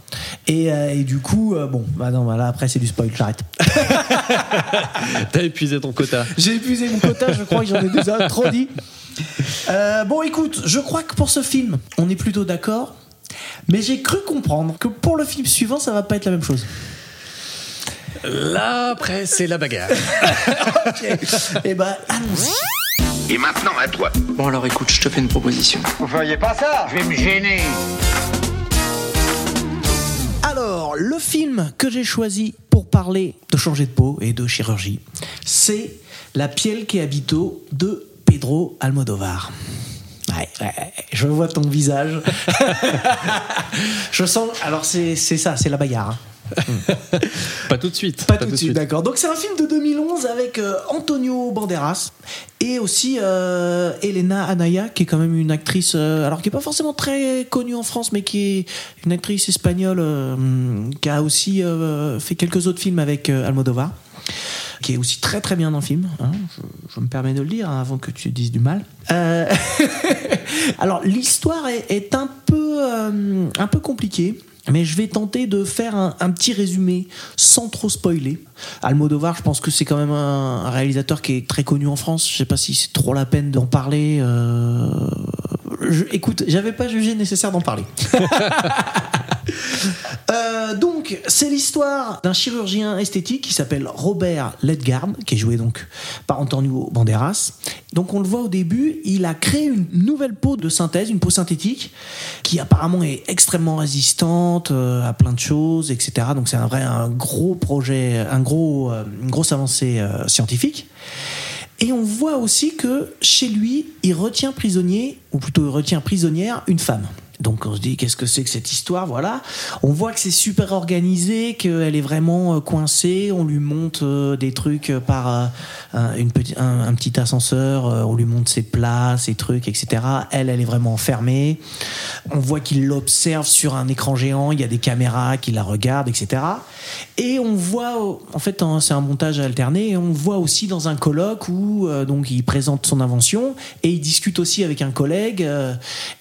Et, et du coup, bon, bah non, bah là après c'est du spoil, j'arrête. t'as épuisé ton quota J'ai épuisé mon quota, je crois que j'en ai déjà trop dit. Euh, bon, écoute, je crois que pour ce film, on est plutôt d'accord. Mais j'ai cru comprendre que pour le film suivant, ça va pas être la même chose. Là, après, c'est la bagarre. ok. Eh ben, allons-y. Et maintenant à toi. Bon alors écoute, je te fais une proposition. Vous feriez pas ça? Je vais me gêner. Alors, le film que j'ai choisi pour parler de changer de peau et de chirurgie, c'est La piel qui habito de Pedro Almodovar. Ouais, ouais, ouais, je vois ton visage. je sens. Alors, c'est ça, c'est la bagarre. hein. Pas tout de suite. Pas, tout de suite, d'accord. Donc c'est un film de 2011 avec euh, Antonio Banderas et aussi euh, Elena Anaya, qui est quand même une actrice, euh, alors qui est pas forcément très connue en France, mais qui est une actrice espagnole qui a aussi fait quelques autres films avec Almodovar, qui est aussi très très bien dans le film. hein. je, me permets de le dire hein, avant que tu dises du mal. Euh, alors l'histoire est, un peu euh, un peu compliquée. Mais je vais tenter de faire un, petit résumé sans trop spoiler. Almodovar, je pense que c'est quand même un, un réalisateur qui est très connu en France. Je sais pas si c'est trop la peine d'en parler. euh, je- écoute, j'avais pas jugé nécessaire d'en parler. Euh, donc, c'est l'histoire d'un chirurgien esthétique qui s'appelle Robert Ledgard, qui est joué donc par Antonio Banderas. Donc, on le voit au début, il a créé une nouvelle peau de synthèse, une peau synthétique, qui apparemment est extrêmement résistante euh, à plein de choses, etc. Donc, c'est un vrai, un gros projet, un gros, euh, une grosse avancée scientifique. Et on voit aussi que chez lui, il retient prisonnier, ou plutôt il retient prisonnière, une femme. Donc on se dit qu'est-ce que c'est que cette histoire, voilà. On voit que c'est super organisé, qu'elle est vraiment euh, coincée. On lui monte euh, des trucs par euh, un, une un, petit ascenseur, on lui monte ses plats, ses trucs, etc. Elle, elle est vraiment enfermée. On voit qu'il l'observe sur un écran géant. Il y a des caméras qui la regardent, etc. Et on voit, en fait, hein, c'est un montage alterné. Et on voit aussi dans un colloque où donc il présente son invention et il discute aussi avec un collègue.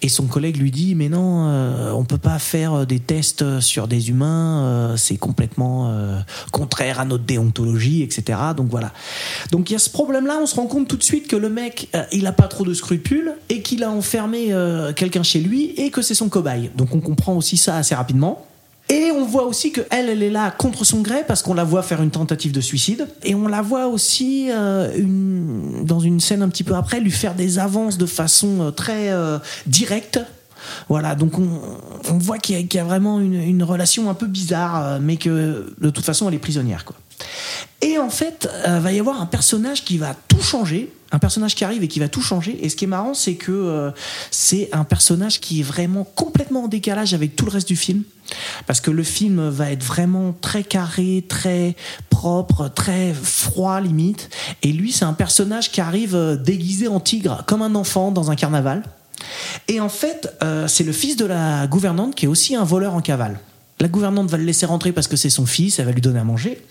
et son collègue lui dit mais non, euh, on peut pas faire euh, des tests sur des humains. euh, c'est complètement euh, contraire à notre déontologie, etc. Donc voilà. Donc il y a ce problème-là. On se rend compte tout de suite que le mec, euh, il a pas trop de scrupules et qu'il a enfermé euh, quelqu'un chez lui et que c'est son cobaye. Donc on comprend aussi ça assez rapidement. Et on voit aussi que elle, elle est là contre son gré parce qu'on la voit faire une tentative de suicide. Et on la voit aussi euh, dans une scène un petit peu après lui faire des avances de façon euh, très euh, directe. Voilà, donc on, voit qu'il y, a- vraiment une, une relation un peu bizarre, euh, mais que de toute façon elle est prisonnière. Quoi. Et en fait, euh, va y avoir un personnage qui va tout changer, un personnage qui arrive et qui va tout changer. Et ce qui est marrant, c'est que euh, c'est un personnage qui est vraiment complètement en décalage avec tout le reste du film. Parce que le film va être vraiment très carré, très propre, très froid limite. Et lui, c'est un personnage qui arrive euh, déguisé en tigre, comme un enfant dans un carnaval. Et en fait, euh, c'est le fils de la gouvernante qui est aussi un voleur en cavale. La gouvernante va le laisser rentrer parce que c'est son fils, elle va lui donner à manger.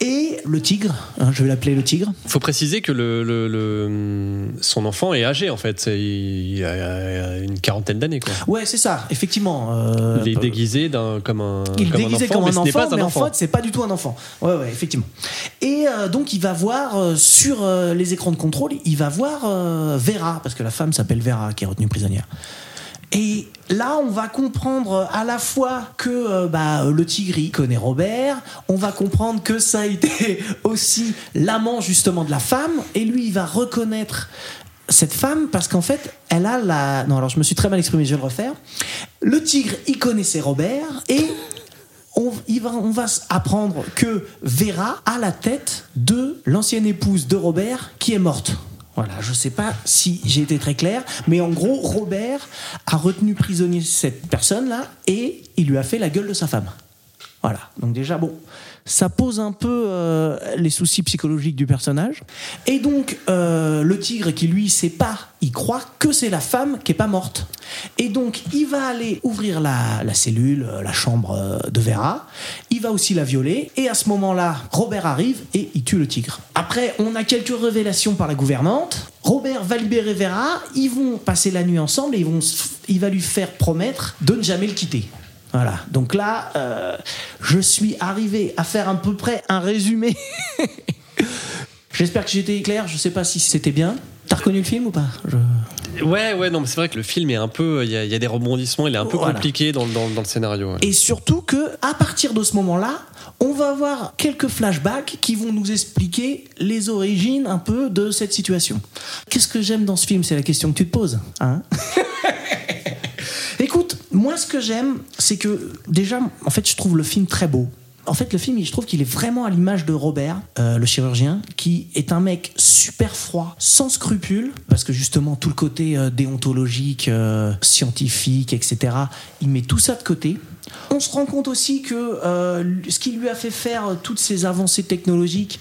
Et le tigre, hein, je vais l'appeler le tigre, faut préciser que le, le- le- son enfant est âgé en fait. Il a une quarantaine d'années quoi. Ouais, c'est ça, effectivement. euh, Il est déguisé d'un- comme un, il est un déguisé enfant, comme mais un ce n'est enfant, pas un mais en enfant. fait, c'est pas du tout un enfant. Ouais, ouais, effectivement. Et euh, donc, il va voir euh, sur les écrans de contrôle, il va voir Vera, parce que la femme s'appelle Vera, qui est retenue prisonnière. Et là, on va comprendre à la fois que euh, bah, le tigre il connaît Robert, on va comprendre que ça a été aussi l'amant justement de la femme, et lui, il va reconnaître cette femme parce qu'en fait, elle a la. Non, alors je me suis très mal exprimé, je vais le refaire. Le tigre, il connaissait Robert, et on, va, apprendre que Vera a la tête de l'ancienne épouse de Robert qui est morte. Voilà, je sais pas si j'ai été très clair, mais en gros, Robert a retenu prisonnier cette personne-là et il lui a fait la gueule de sa femme. Voilà, donc déjà, bon, ça pose un peu euh, les soucis psychologiques du personnage. Et donc, euh, le tigre qui lui sait pas, il croit que c'est la femme qui est pas morte. Et donc, il va aller ouvrir la, la cellule, euh, la chambre de Vera. Il va aussi la violer. Et à ce moment-là, Robert arrive et il tue le tigre. Après, on a quelques révélations par la gouvernante. Robert va libérer Vera. Ils vont passer la nuit ensemble et il va lui faire promettre de ne jamais le quitter. Voilà, donc là, euh, je suis arrivé à faire à peu près un résumé. J'espère que été clair, je sais pas si c'était bien. T'as reconnu le film ou pas? Je- Ouais, ouais, non, mais c'est vrai que le film est un peu. Il y, a- il y a des rebondissements, il est un peu Voilà. compliqué dans, le- dans, dans le scénario. ouais. Et surtout que à partir de ce moment-là, on va avoir quelques flashbacks qui vont nous expliquer les origines un peu de cette situation. Qu'est-ce que j'aime dans ce film? C'est la question que tu te poses. Hein? moi ce que j'aime, c'est que déjà, en fait, je trouve le film très beau. En fait, le film, je trouve qu'il est vraiment à l'image de Robert, euh, le chirurgien, qui est un mec super froid, sans scrupules, parce que justement, tout le côté euh, déontologique, euh, scientifique, etc., il met tout ça de côté. On se rend compte aussi que ce qui lui a fait faire toutes ces avancées technologiques,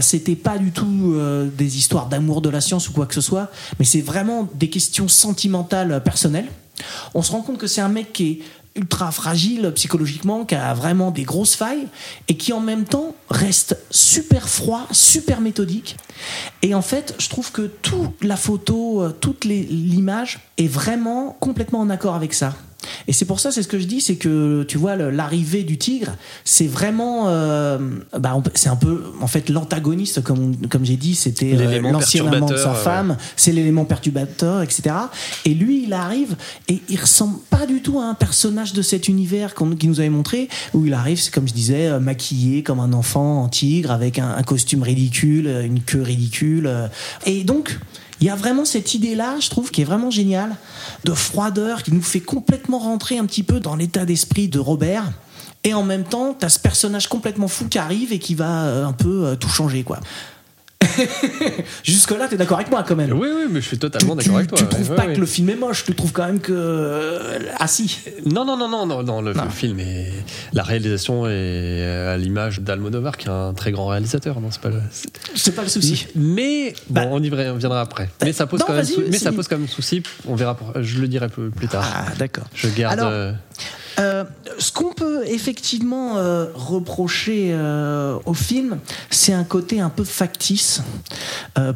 c'était pas du tout des histoires d'amour de la science ou quoi que ce soit, mais c'est vraiment des questions sentimentales personnelles. On se rend compte que c'est un mec qui est ultra fragile psychologiquement, qui a vraiment des grosses failles et qui en même temps reste super froid, super méthodique. Et en fait, je trouve que toute la photo, euh, toute l'image est vraiment complètement en accord avec ça. Et c'est pour ça, c'est ce que je dis, c'est que tu vois l'arrivée du tigre, c'est vraiment, euh, bah, c'est un peu, en fait, l'antagoniste, comme comme j'ai dit, c'était euh, l'ancien amant de sa ouais. femme, c'est l'élément perturbateur, etc. Et lui, il arrive et il ressemble pas du tout à un personnage de cet univers qu'on qui nous avait montré, où il arrive, c'est comme je disais, euh, maquillé comme un enfant en tigre, avec un, un costume ridicule, euh, une queue ridicule. euh. Et donc, il y a vraiment cette idée-là, je trouve, qui est vraiment géniale, de froideur, qui nous fait complètement rentrer un petit peu dans l'état d'esprit de Robert. Et en même temps, t'as ce personnage complètement fou qui arrive et qui va euh, un peu euh, tout changer, quoi. Jusque-là, t'es d'accord avec moi quand même Oui, oui, mais je suis totalement d'accord avec toi. tu trouves ouais, pas ouais. que le film est moche, tu trouves quand même que. euh, Ah si Non, non, non, non, non, non, le, film est. La réalisation est euh, à l'image d'Almodovar, qui est un très grand réalisateur. Non, c'est pas. le- c'est- pas le souci. Mais Bah. bon, on y reviendra après. Mais ça pose non, quand même. sou- Mais ça pose quand même souci. On verra. pour- Je le dirai plus, plus tard. Ah, d'accord. Je garde. Alors, euh, ce qu'on peut effectivement euh, reprocher euh, au film, c'est un côté un peu factice,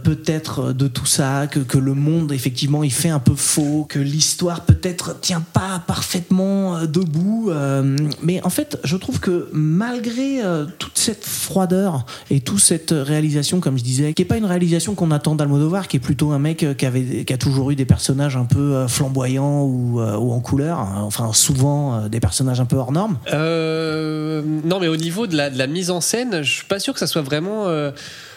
peut-être de tout ça, que, le monde effectivement il fait un peu faux, que l'histoire peut-être tient pas parfaitement debout. mais en fait, je trouve que malgré toute cette froideur et toute cette réalisation, comme je disais, qui est pas une réalisation qu'on attend d'Almodovar, qui est plutôt un mec qui avait, qui a toujours eu des personnages un peu flamboyants ou, ou en couleur, hein, enfin souvent euh, des personnages un peu hors normes. Euh, non, mais au niveau de la, de la mise en scène, je suis pas sûr que ça soit vraiment. euh,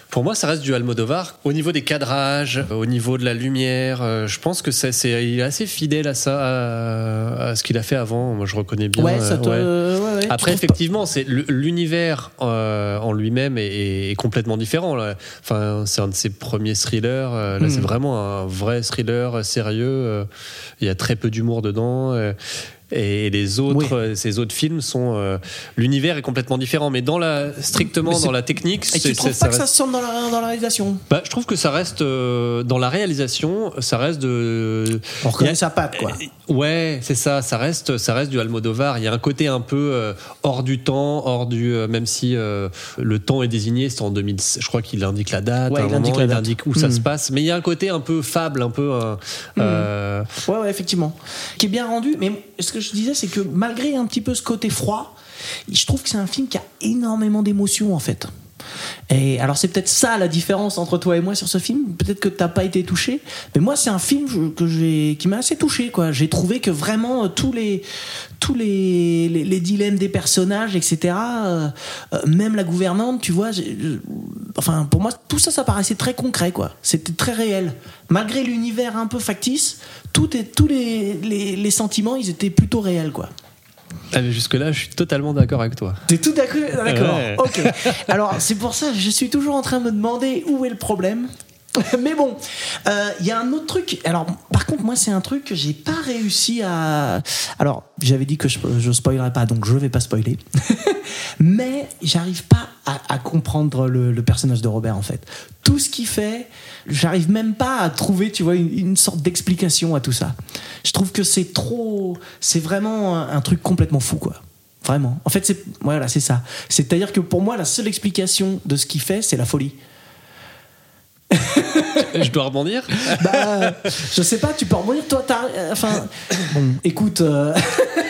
pour moi, ça reste du Almodovar. Au niveau des cadrages, au niveau de la lumière, euh, je pense que c'est, est assez fidèle à ça, à, à ce qu'il a fait avant. Moi, je reconnais bien. ouais, ça te. ouais. ouais, ouais, tu Après, effectivement, c'est l'univers euh, en lui-même est, est complètement différent. là. Enfin, c'est un de ses premiers thrillers. euh, Là, c'est vraiment un vrai thriller sérieux. euh, Il y a très peu d'humour dedans. Et les autres, Oui. euh, ces autres films sont euh, l'univers est complètement différent, mais dans la strictement dans la technique, Et tu trouves pas que ça se sent dans la, dans la réalisation? Bah, je trouve que ça reste euh, dans la réalisation, ça reste de. On reconnaît a- sa patte, quoi. Ouais, c'est ça. Ça reste, ça reste du Almodovar. Il y a un côté un peu euh, hors du temps, hors du. même si le temps est désigné, c'est en 2000. Je crois qu'il indique la date. Ouais, il indique moment, il indique où ça Mm. se passe. Mais il y a un côté un peu fable, un peu. euh, Ouais, ouais, effectivement. Qui est bien rendu. Mais ce que je disais, c'est que malgré un petit peu ce côté froid, je trouve que c'est un film qui a énormément d'émotions, en fait. Et alors, c'est peut-être ça la différence entre toi et moi sur ce film. Peut-être que t'as pas été touché. Mais moi, c'est un film que j'ai, qui m'a assez touché. J'ai trouvé que vraiment euh, tous les, dilemmes des personnages, etc., euh, euh, même la gouvernante, tu vois, enfin, pour moi, tout ça, ça paraissait très concret. C'était très réel. Malgré l'univers un peu factice, tout est, tous les, les, les sentiments, ils étaient plutôt réels, quoi. ah, mais Jusque-là, je suis totalement d'accord avec toi. T'es tout d'accord D'accord. Ouais. Ok. Alors, c'est pour ça que je suis toujours en train de me demander où est le problème. Mais bon, euh, il y a un autre truc. Alors, par contre, moi, c'est un truc que j'ai pas réussi à. Alors, j'avais dit que je, je spoilerais pas, donc je vais pas spoiler. Mais j'arrive pas à, à comprendre le, le personnage de Robert, en fait. Tout ce qu'il fait, j'arrive même pas à trouver, tu vois, une, une sorte d'explication à tout ça. Je trouve que c'est trop. C'est vraiment un, un truc complètement fou, quoi. Vraiment. En fait, c'est voilà, c'est ça. C'est-à-dire que pour moi, la seule explication de ce qu'il fait, c'est la folie. je dois rebondir. Bah, je sais pas, tu peux rebondir. Toi, t'as. euh, Enfin, bon, écoute, euh,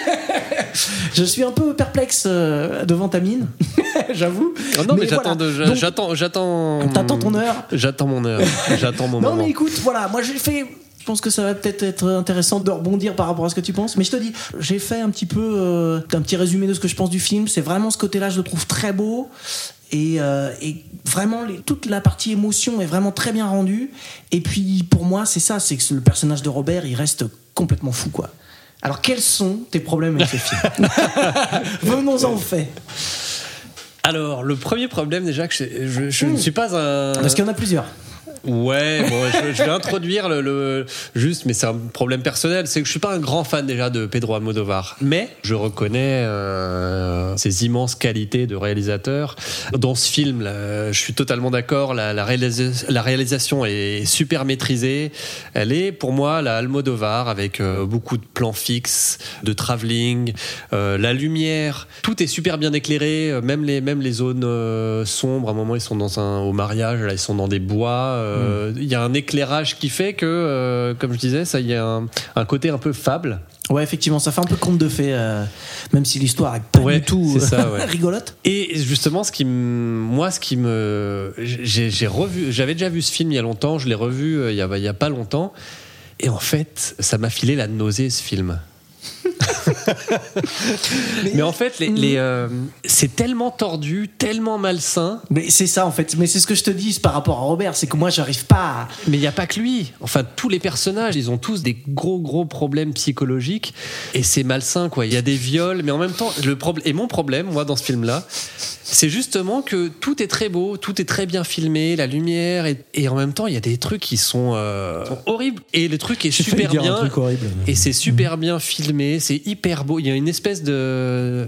je suis un peu perplexe euh, devant ta mine, j'avoue. Oh non, mais, j'attends, j'attends, j'attends. T'attends ton heure J'attends mon heure. J'attends mon Non, moment. mais écoute, voilà, moi j'ai fait. pense que ça va peut-être être intéressant de rebondir par rapport à ce que tu penses. Mais je te dis, j'ai fait un petit peu euh, un petit résumé de ce que je pense du film. C'est vraiment ce côté-là, je le trouve très beau. Et, euh, et vraiment, les- toute la partie émotion est vraiment très bien rendue. Et puis, pour moi, c'est ça, c'est que le personnage de Robert, il reste complètement fou, quoi. Alors, quels sont tes problèmes avec ce film Venons-en au fait. Alors, le premier problème, déjà, que je, je- je ne suis pas un. Parce qu'il y en a plusieurs. Ouais, je, vais introduire le, juste, mais c'est un problème personnel, c'est que je suis pas un grand fan déjà de Pedro Almodovar, mais je reconnais euh, ses immenses qualités de réalisateur. Dans ce film, je suis totalement d'accord, la, la, réalisa- la réalisation est super maîtrisée. Elle est pour moi la Almodovar avec euh, beaucoup de plans fixes, de travelling, euh, la lumière, tout est super bien éclairé, même les zones sombres. À un moment, ils sont au mariage, là, ils sont dans des bois. Euh, Il y a un éclairage qui fait que, euh, comme je disais, ça, il y a un, un côté un peu fable. Ouais, effectivement, ça fait un peu conte de fées, euh, même si l'histoire est pas Ouais, du tout ça, ouais. rigolote. Et justement, ce qui moi, ce qui me, j'ai revu, j'avais déjà vu ce film il y a longtemps, je l'ai revu il y a, il y a pas longtemps, et en fait, ça m'a filé la nausée ce film. Mais, en fait, les, les, euh, c'est tellement tordu, tellement malsain. Mais c'est ça en fait. Mais c'est ce que je te dis par rapport à Robert, c'est que moi j'arrive pas. À... Mais il n'y a pas que lui. Enfin, tous les personnages, ils ont tous des gros, gros problèmes psychologiques. Et c'est malsain, quoi. Il y a des viols, mais en même temps, le problème. Et mon problème, moi, dans ce film-là, c'est justement que tout est très beau, tout est très bien filmé, la lumière, et, et en même temps, il y a des trucs qui sont, euh, sont horribles. Et le truc est super bien. truc horrible. Et c'est super bien filmé, c'est hyper beau. Il y a une espèce de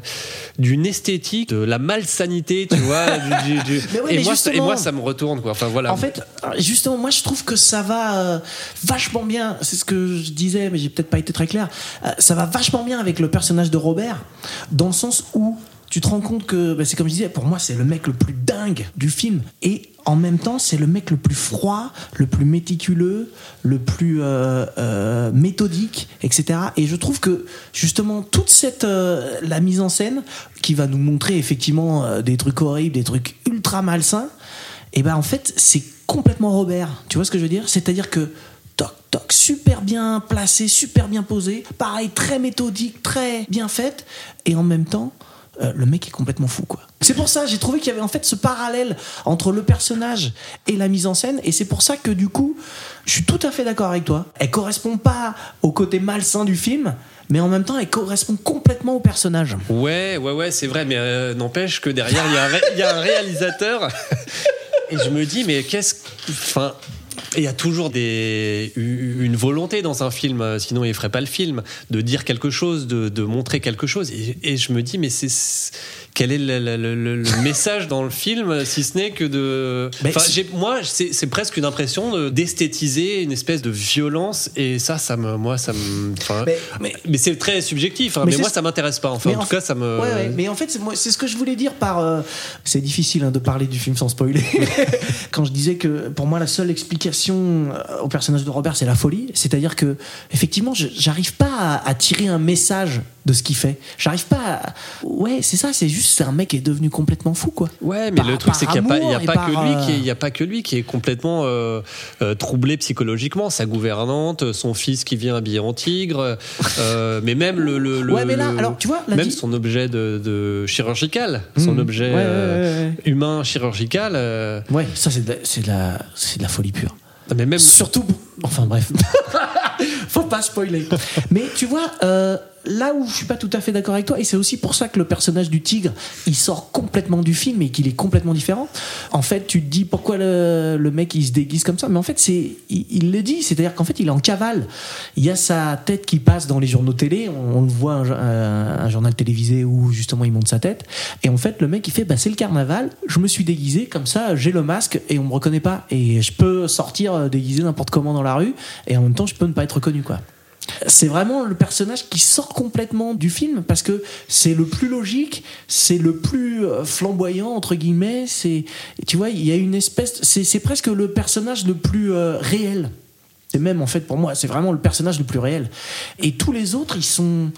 d'une esthétique, de la malsanité, tu vois. du- du- du- Mais ouais, et, moi, ça- et moi, ça me retourne, quoi. Enfin voilà. En fait, justement, moi je trouve que ça va euh, vachement bien. C'est ce que je disais, mais j'ai peut-être pas été très clair. Euh, ça va vachement bien avec le personnage de Robert, dans le sens où tu te rends compte que, bah, c'est comme je disais, pour moi c'est le mec le plus dingue du film. Et en même temps, c'est le mec le plus froid, le plus méticuleux, le plus euh, euh, méthodique, etc. Et je trouve que justement toute cette euh, la mise en scène qui va nous montrer effectivement des trucs horribles, des trucs ultra malsains, et ben en fait c'est complètement Robert. Tu vois ce que je veux dire? C'est-à-dire que toc toc super bien placé, super bien posé, pareil très méthodique, très bien fait, et en même temps euh, le mec est complètement fou quoi. C'est pour ça j'ai trouvé qu'il y avait en fait ce parallèle entre le personnage et la mise en scène, et c'est pour ça que du coup je suis tout à fait d'accord avec toi. Elle correspond pas au côté malsain du film. Mais en même temps, elle correspond complètement au personnage. Ouais, ouais, ouais, c'est vrai, mais euh, n'empêche que derrière, il y, y a un réalisateur. Et je me dis, mais qu'est-ce. que- Il y a toujours des, une volonté dans un film, euh, sinon il ferait pas le film, de dire quelque chose, de, de montrer quelque chose. Et, et je me dis, mais c'est quel est le, le- le- le message dans le film, si ce n'est que de. Moi, c'est presque une impression de- d'esthétiser une espèce de violence, et ça, ça me, moi, ça me. Mais- mais, mais- c'est très subjectif. hein, Mais moi, ça m'intéresse pas. Enfin, en tout cas, ça me. Ouais, ouais, mais en fait, c'est ce que je voulais dire par. euh, C'est difficile hein, de parler du film sans spoiler. Quand je disais que pour moi, la seule explication euh, au personnage de Robert, c'est la folie. C'est-à-dire que, effectivement, j'arrive pas à, à tirer un message de ce qu'il fait. J'arrive pas à... Ouais, c'est ça, c'est juste, c'est un mec qui est devenu complètement fou, quoi. Ouais, mais Par- le truc, c'est qu'il n'y a, pas- il y a pas par, que lui qui est, euh, il y a pas que lui qui est complètement euh, euh, troublé psychologiquement. Sa gouvernante, son fils qui vient habillé en tigre, euh, mais même le, le- le- Ouais, mais là, le- alors, tu vois, là, même son objet de, de chirurgical, son Mhm. objet Ouais, ouais, euh, ouais, humain chirurgical. euh, Ouais, ça, c'est de, de, la- c'est de la folie pure. Mais même Surtout. Enfin bref. Faut pas spoiler. Mais tu vois, euh, là où je suis pas tout à fait d'accord avec toi, et c'est aussi pour ça que le personnage du tigre, il sort complètement du film et qu'il est complètement différent. En fait, tu te dis pourquoi le, mec il se déguise comme ça, mais en fait, c'est, il, le dit, c'est-à-dire qu'en fait, il est en cavale. Il y a sa tête qui passe dans les journaux télé, on, on le voit un, un- un journal télévisé où justement il monte sa tête, et en fait, le mec il fait, bah c'est le carnaval, je me suis déguisé comme ça, j'ai le masque et on me reconnaît pas, et je peux sortir euh, déguisé n'importe comment dans la rue, et en même temps, je peux ne pas être reconnu, quoi c'est vraiment le personnage qui sort complètement du film parce que c'est le plus logique, c'est le plus euh, flamboyant entre guillemets. C'est, tu vois, il y a une espèce, c'est, presque le personnage le plus euh, réel. C'est même en fait pour moi, c'est vraiment le personnage le plus réel. Et tous les autres, ils sont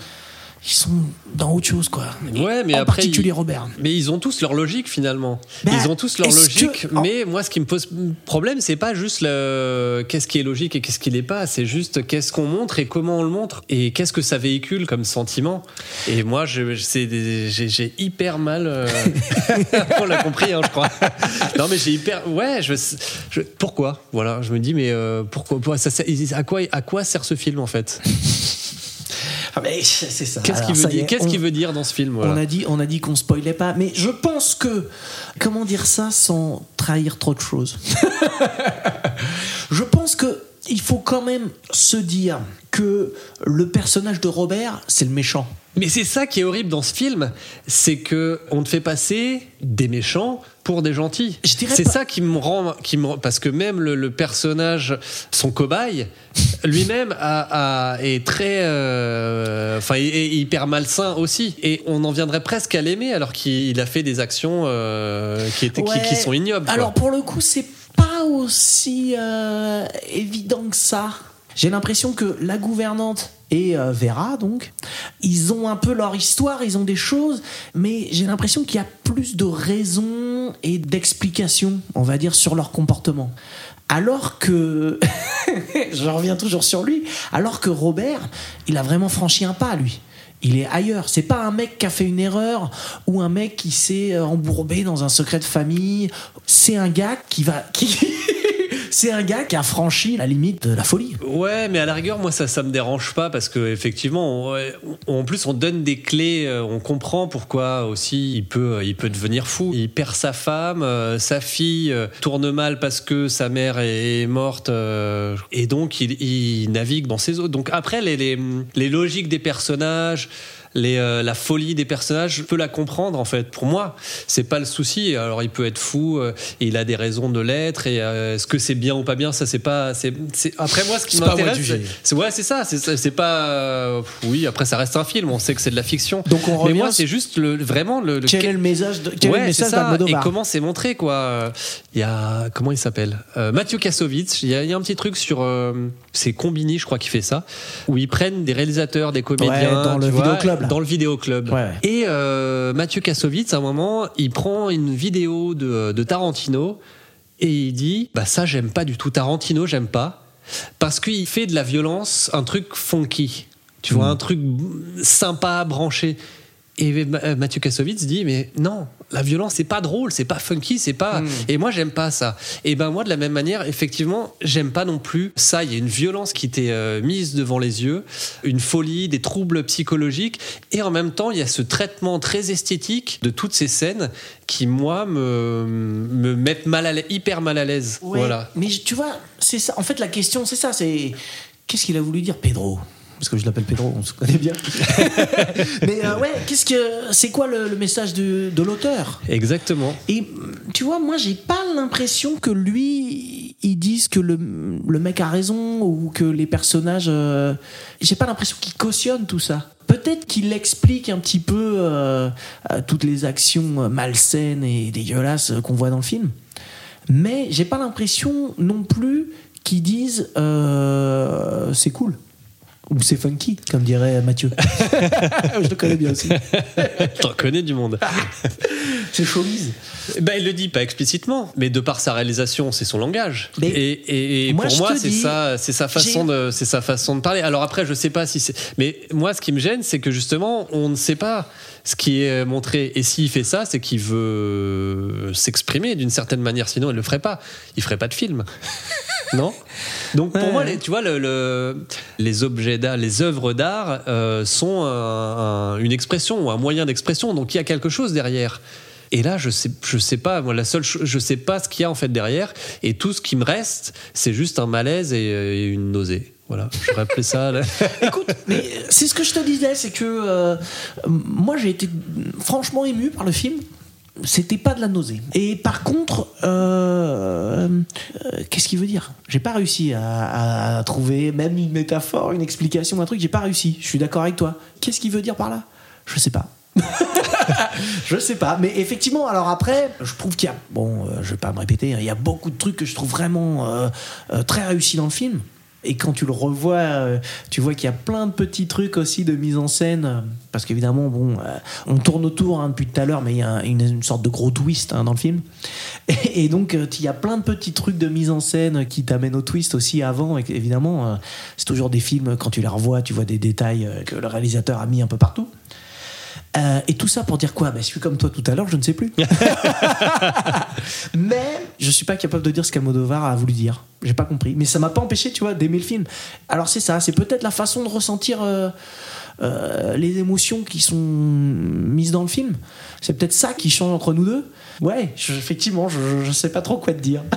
ils sont dans autre chose, quoi. Ouais, mais en après, particulier ils- Robert. Mais ils ont tous leur logique finalement. Bah, ils ont tous leur logique. que- Mais moi, ce qui me pose problème, c'est pas juste le qu'est-ce qui est logique et qu'est-ce qui l'est pas. C'est juste qu'est-ce qu'on montre et comment on le montre et qu'est-ce que ça véhicule comme sentiment. Et moi, j'ai, hyper mal. euh, on l'a compris, hein, je crois. Non, mais j'ai hyper. Ouais, je, je- pourquoi? Voilà, je me dis, mais euh, pourquoi, pourquoi ça, à quoi, à quoi sert ce film en fait? Ah, mais c'est ça. Qu'est-ce qu'il veut dire qu'il veut dans ce film On a dit, on a dit qu'on spoilait pas, mais je pense que comment dire ça sans trahir trop de choses? je pense que il faut quand même se dire que le personnage de Robert, c'est le méchant. Mais c'est ça qui est horrible dans ce film, c'est que on te fait passer des méchants pour des gentils. C'est ça qui me rend, qui me rend- parce que même le, le personnage, son cobaye, lui-même a, a- est très, euh, enfin, hyper malsain aussi, et on en viendrait presque à l'aimer alors qu'il a fait des actions euh, qui étaient, qui- Ouais. qui, sont ignobles. quoi. Alors pour le coup, c'est pas aussi euh, évident que ça. J'ai l'impression que la gouvernante et Vera, donc, ils ont un peu leur histoire, ils ont des choses, mais j'ai l'impression qu'il y a plus de raisons et d'explications, on va dire, sur leur comportement. Alors que, je reviens toujours sur lui, alors que Robert, il a vraiment franchi un pas, lui. Il est ailleurs. C'est pas un mec qui a fait une erreur ou un mec qui s'est embourbé dans un secret de famille. C'est un gars qui va. Qui... C'est un gars qui a franchi la limite de la folie. Ouais, mais à la rigueur, moi ça, ça me dérange pas parce que effectivement, en plus on donne des clés, euh, on comprend pourquoi aussi il peut, il peut devenir fou. Il perd sa femme, euh, sa fille euh, tourne mal parce que sa mère est, morte euh, et donc il, navigue dans ses eaux. Donc après les, les logiques des personnages. Les, euh, la folie des personnages, je peux la comprendre en fait. Pour moi, c'est pas le souci. Alors il peut être fou, euh, et il a des raisons de l'être. Et euh, est-ce que c'est bien ou pas bien Ça, c'est pas. C'est c'est- après moi, ce qui C'est m'intéresse, c'est- ouais, c'est ça. C'est c'est- pas. euh, oui, après ça reste un film. On sait que c'est de la fiction. Donc on Mais moi, c'est juste le vraiment le. le- Quel est le message de, quel est le message ça. Et comment c'est montré, quoi. Il y a. Comment il s'appelle Euh, Mathieu Kassovitz. Il y, a- il y a un petit truc sur. euh, c'est Combini, je crois, qui fait ça. Où ils prennent des réalisateurs, des comédiens. dans le tu vois, vidéoclub, Dans le vidéoclub. Ouais. Et euh, Mathieu Kassovitz, à un moment, il prend une vidéo de, de Tarantino et il dit Bah, ça, j'aime pas du tout. Tarantino, j'aime pas. Parce qu'il fait de la violence un truc funky. Tu vois, un truc sympa, branché. Et Ma- Mathieu Kassovitz dit mais non, la violence c'est pas drôle, c'est pas funky, c'est pas. Et moi j'aime pas ça. Et ben moi de la même manière, effectivement, j'aime pas non plus ça. Il y a une violence qui t'est euh, mise devant les yeux, une folie, des troubles psychologiques, et en même temps il y a ce traitement très esthétique de toutes ces scènes qui moi me me mettent mal à hyper mal à l'aise. Ouais, Voilà. Mais tu vois, c'est ça. En fait, la question, c'est ça. C'est qu'est-ce qu'il a voulu dire, Pedro? Parce que je l'appelle Pedro, on se connaît bien. mais euh, ouais, qu'est-ce que c'est quoi le, le message de, de l'auteur? Exactement. Et tu vois, moi, j'ai pas l'impression que lui, ils disent que le, le mec a raison ou que les personnages. euh, j'ai pas l'impression qu'il cautionne tout ça. Peut-être qu'il explique un petit peu euh, euh, toutes les actions malsaines et dégueulasses qu'on voit dans le film. Mais j'ai pas l'impression non plus qu'ils disent c'est cool. Ou c'est funky, comme dirait Mathieu. Je le connais bien aussi. T'en connais du monde. C'est showbiz. Ben, il le dit pas explicitement, mais de par sa réalisation, c'est son langage. Mais et et- et moi, pour moi, c'est ça, c'est sa façon de, c'est sa façon de parler. Alors après, je sais pas si c'est, mais moi, ce qui me gêne, c'est que justement, on ne sait pas ce qui est montré. Et s'il fait ça, c'est qu'il veut s'exprimer d'une certaine manière. Sinon, il le ferait pas. Il ferait pas de film. Non Donc pour Ouais. moi, les- tu vois, le, le- les objets d'art, les œuvres d'art euh, sont un- un- une expression ou un moyen d'expression. Donc il y a quelque chose derrière. Et là, je sais, je sais pas. Moi, la seule, je sais pas ce qu'il y a en fait derrière. Et tout ce qui me reste, c'est juste un malaise et, et une nausée. Voilà. Je rappelais ça. là. Écoute, mais c'est ce que je te disais, c'est que euh, moi j'ai été franchement ému par le film. C'était pas de la nausée. Et par contre, euh, euh, qu'est-ce qu'il veut dire? J'ai pas réussi à, trouver même une métaphore, une explication, un truc. J'ai pas réussi. Je suis d'accord avec toi. Qu'est-ce qu'il veut dire par là? Je sais pas. je sais pas, mais effectivement, alors après, je trouve qu'il y a, bon, euh, je vais pas me répéter, hein, il y a beaucoup de trucs que je trouve vraiment euh, très réussis dans le film. Et quand tu le revois, euh, tu vois qu'il y a plein de petits trucs aussi de mise en scène. euh, Parce qu'évidemment, bon, euh, on tourne autour hein, depuis tout à l'heure, mais il y a une, sorte de gros twist hein, dans le film. Et, et donc, il y a plein de petits trucs de mise en scène qui t'amènent au twist aussi avant. Et évidemment, c'est toujours des films, quand tu les revois, tu vois des détails que le réalisateur a mis un peu partout. Euh, et tout ça pour dire quoi? Bah, Je suis comme toi tout à l'heure, je ne sais plus. Mais je suis pas capable de dire ce qu'Almodovar a voulu dire. J'ai pas compris. Mais ça m'a pas empêché, tu vois, d'aimer le film. Alors c'est ça, c'est peut-être la façon de ressentir euh, euh, les émotions qui sont mises dans le film. C'est peut-être ça qui change entre nous deux. Ouais, je- effectivement, je, je sais pas trop quoi te dire.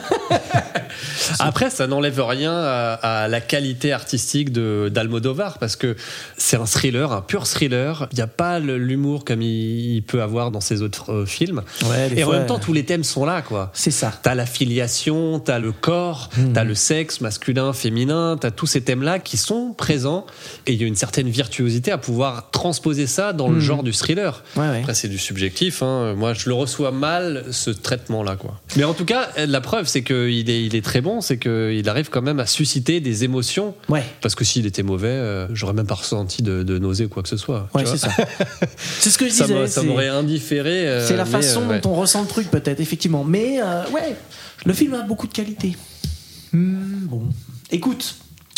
Après, ça n'enlève rien à, à la qualité artistique de d'Almodovar parce que c'est un thriller, un pur thriller. Il n'y a pas l'humour comme il, il peut avoir dans ses autres euh, films. Ouais, Et en même temps, euh, tous les thèmes sont là, quoi. C'est ça. T'as la filiation, t'as le corps, Hmm. t'as le sexe masculin, féminin, t'as tous ces thèmes-là qui sont présents et il y a une certaine virtuosité à pouvoir transposer ça dans le Hmm. genre du thriller. Ouais, ouais. Après, c'est du subjectif. hein. Moi, je le reçois mal, ce traitement-là. quoi. Mais en tout cas, la preuve, c'est qu'il est, il est très bon, c'est qu'il arrive quand même à susciter des émotions. Ouais. Parce que s'il était mauvais, euh, j'aurais même pas ressenti de, de nausée ou quoi que ce soit. Ouais, c'est ça. c'est ce que je Ça disais. ça m'aurait indifféré. euh, C'est la façon euh, ouais. dont on ressent le truc, peut-être, effectivement. Mais ouais, le film a beaucoup de qualité. Hmm, bon, écoute,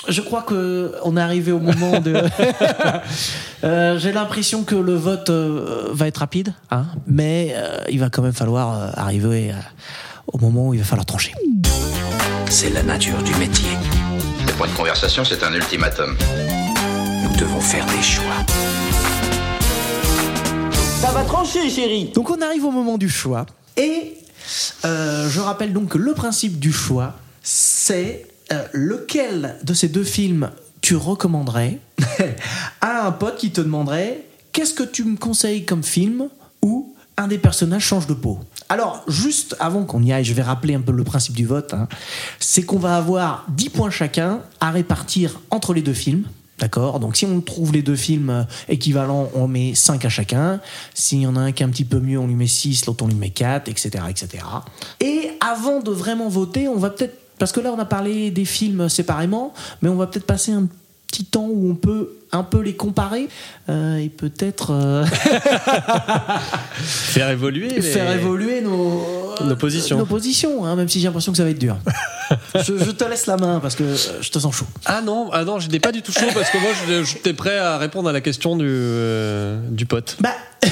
je crois que on est arrivé au moment de. Euh, J'ai l'impression que le vote euh, va être rapide, hein, mais euh, il va quand même falloir arriver au moment où il va falloir trancher. C'est la nature du métier. C'est pas une conversation, c'est un ultimatum. Nous devons faire des choix. Donc on arrive au moment du choix. Et euh, je rappelle donc que le principe du choix, c'est lequel de ces deux films tu recommanderais à un pote qui te demanderait qu'est-ce que tu me conseilles comme film où un des personnages change de peau? Alors, juste avant qu'on y aille, je vais rappeler un peu le principe du vote. hein. C'est qu'on va avoir 10 points chacun à répartir entre les deux films. D'accord? Donc, si on trouve les deux films euh, équivalents, on met 5 à chacun. S'il y en a un qui est un petit peu mieux, on lui met 6, l'autre on lui met 4, etc., etc. Et avant de vraiment voter, on va peut-être. Parce que là, on a parlé des films séparément, mais on va peut-être passer un petit temps où on peut un peu les comparer euh, et peut-être euh, Faire évoluer. les- faire évoluer nos, Nos positions. nos positions, hein, même si j'ai l'impression que ça va être dur. je, je te laisse la main parce que euh, je te sens chaud. Ah non, ah non, j'étais pas du tout chaud parce que moi, je- j'étais prêt à répondre à la question du, euh, du pote. Bah,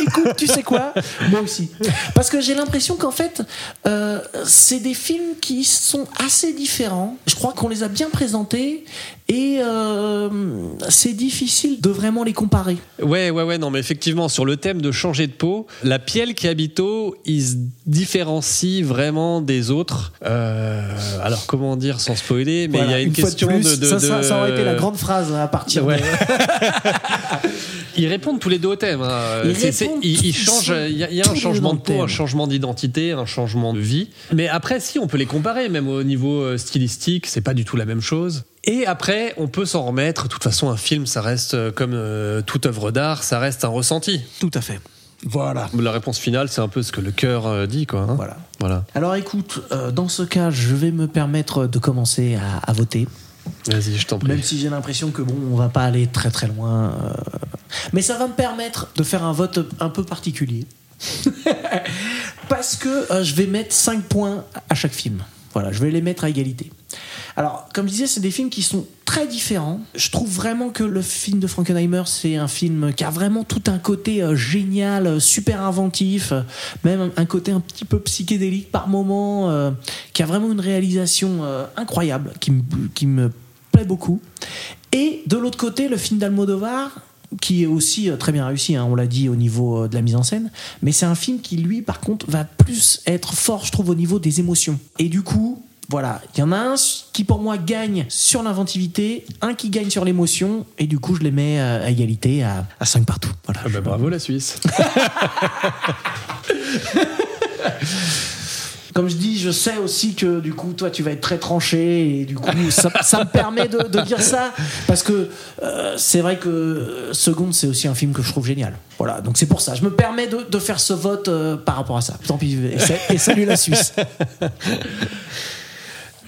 écoute, tu sais quoi? Moi aussi. Parce que j'ai l'impression qu'en fait, euh, c'est des films qui sont assez différents. Je crois qu'on les a bien présentés et euh, c'est difficile de vraiment les comparer. Ouais, ouais, ouais, non, mais effectivement, sur le thème de changer de peau, la Piel qui Habito, il se différencie vraiment des autres. Euh, alors, comment dire sans spoiler, mais il y a une, fois de question plus, de, de- ça, ça- ça aurait été la grande phrase à partir Ouais. de. Ils répondent tous les deux au thème. hein. Ils ils- ils changent. Il y y a un changement de peau, un changement d'identité, un changement de vie. Mais après, si, on peut les comparer, même au niveau euh, stylistique, c'est pas du tout la même chose. Et après, on peut s'en remettre. De toute façon, un film, ça reste euh, comme euh, toute œuvre d'art, ça reste un ressenti. Tout à fait. Voilà. La réponse finale, c'est un peu ce que le cœur euh, dit, quoi. hein. Voilà. Voilà. Alors écoute, euh, dans ce cas, je vais me permettre de commencer à, à voter. Vas-y, je t'en prie. Même si j'ai l'impression que bon, on va pas aller très très loin. euh, Mais ça va me permettre de faire un vote un peu particulier. Parce que euh, je vais mettre 5 points à chaque film. Voilà, je vais les mettre à égalité. Alors, comme je disais, c'est des films qui sont très différents. Je trouve vraiment que le film de Frankenheimer, c'est un film qui a vraiment tout un côté euh, génial, euh, super inventif, euh, même un, côté un petit peu psychédélique par moment, qui a vraiment une réalisation incroyable, qui, me- plaît beaucoup. Et de l'autre côté, le film d'Almodovar, qui est aussi très bien réussi, hein, on l'a dit au niveau de la mise en scène, mais c'est un film qui, lui, par contre, va plus être fort, je trouve, au niveau des émotions. Et du coup, voilà, il y en a un qui pour moi gagne sur l'inventivité, un qui gagne sur l'émotion, et du coup je les mets à égalité à, à 5 partout. Voilà, Ah bah, bravo la Suisse. Comme je dis, je sais aussi que du coup, toi, tu vas être très tranché et du coup, ça, ça me permet de, de dire ça parce que euh, c'est vrai que euh, Seconde, c'est aussi un film que je trouve génial. Voilà, donc c'est pour ça. Je me permets de, de faire ce vote euh, par rapport à ça. Tant pis, et salut la Suisse.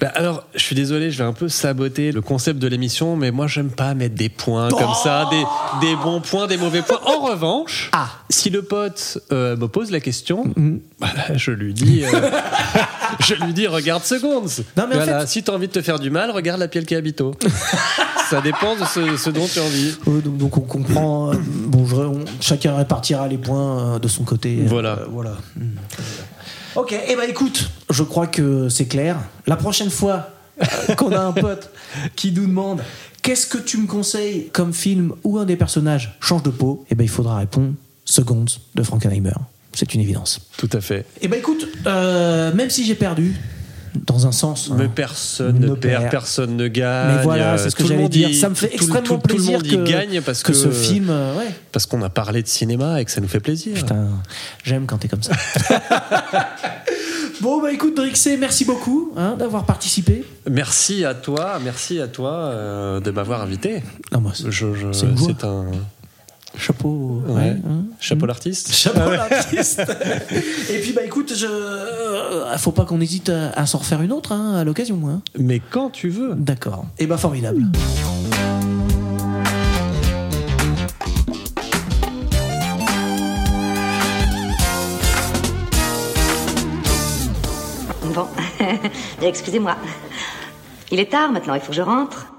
Bah, alors, je suis désolé, je vais un peu saboter le concept de l'émission, mais moi, j'aime pas mettre des points comme ça, des, des bons points, des mauvais points. En revanche, Ah. si le pote euh, me pose la question, bah, je lui dis, euh, je lui dis, regarde Seconds. Non, mais en voilà, fait- si t'as envie de te faire du mal, regarde la Piel Habito. ça dépend de ce, ce dont tu as envie. Euh, donc, donc on comprend. euh, bon, je- on- chacun répartira les points de son côté. Voilà. voilà. Hmm. Ok, et eh ben écoute, je crois que c'est clair. La prochaine fois euh, qu'on a un pote qui nous demande qu'est-ce que tu me conseilles comme film où un des personnages? Change de peau, et ben il faudra répondre Seconds de Frankenheimer. C'est une évidence. Tout à fait. Et ben écoute, euh, même si j'ai perdu, dans un sens. Mais hein, personne ne perd, perd. personne ne gagne. mais voilà, c'est ce que Tout j'allais dire. y- Ça me fait tout- extrêmement tout- plaisir Tout le monde que, y gagne parce que que, ce film, euh, ouais, Parce qu'on a parlé de cinéma et que ça nous fait plaisir. Putain, j'aime quand t'es comme ça. bon, bah écoute, Drixé, merci beaucoup hein, d'avoir participé. Merci à toi, merci à toi euh, de m'avoir invité. Non, moi, c'est- Je, je- C'est c'est un chapeau. ouais. ouais, hein. chapeau l'artiste. Chapeau l'artiste. Et puis, bah écoute, je... euh, faut pas qu'on hésite à, à s'en refaire une autre hein, à l'occasion. Hein. Mais quand tu veux. D'accord. Et bah, formidable. Bon, excusez-moi. Il est tard maintenant, il faut que je rentre.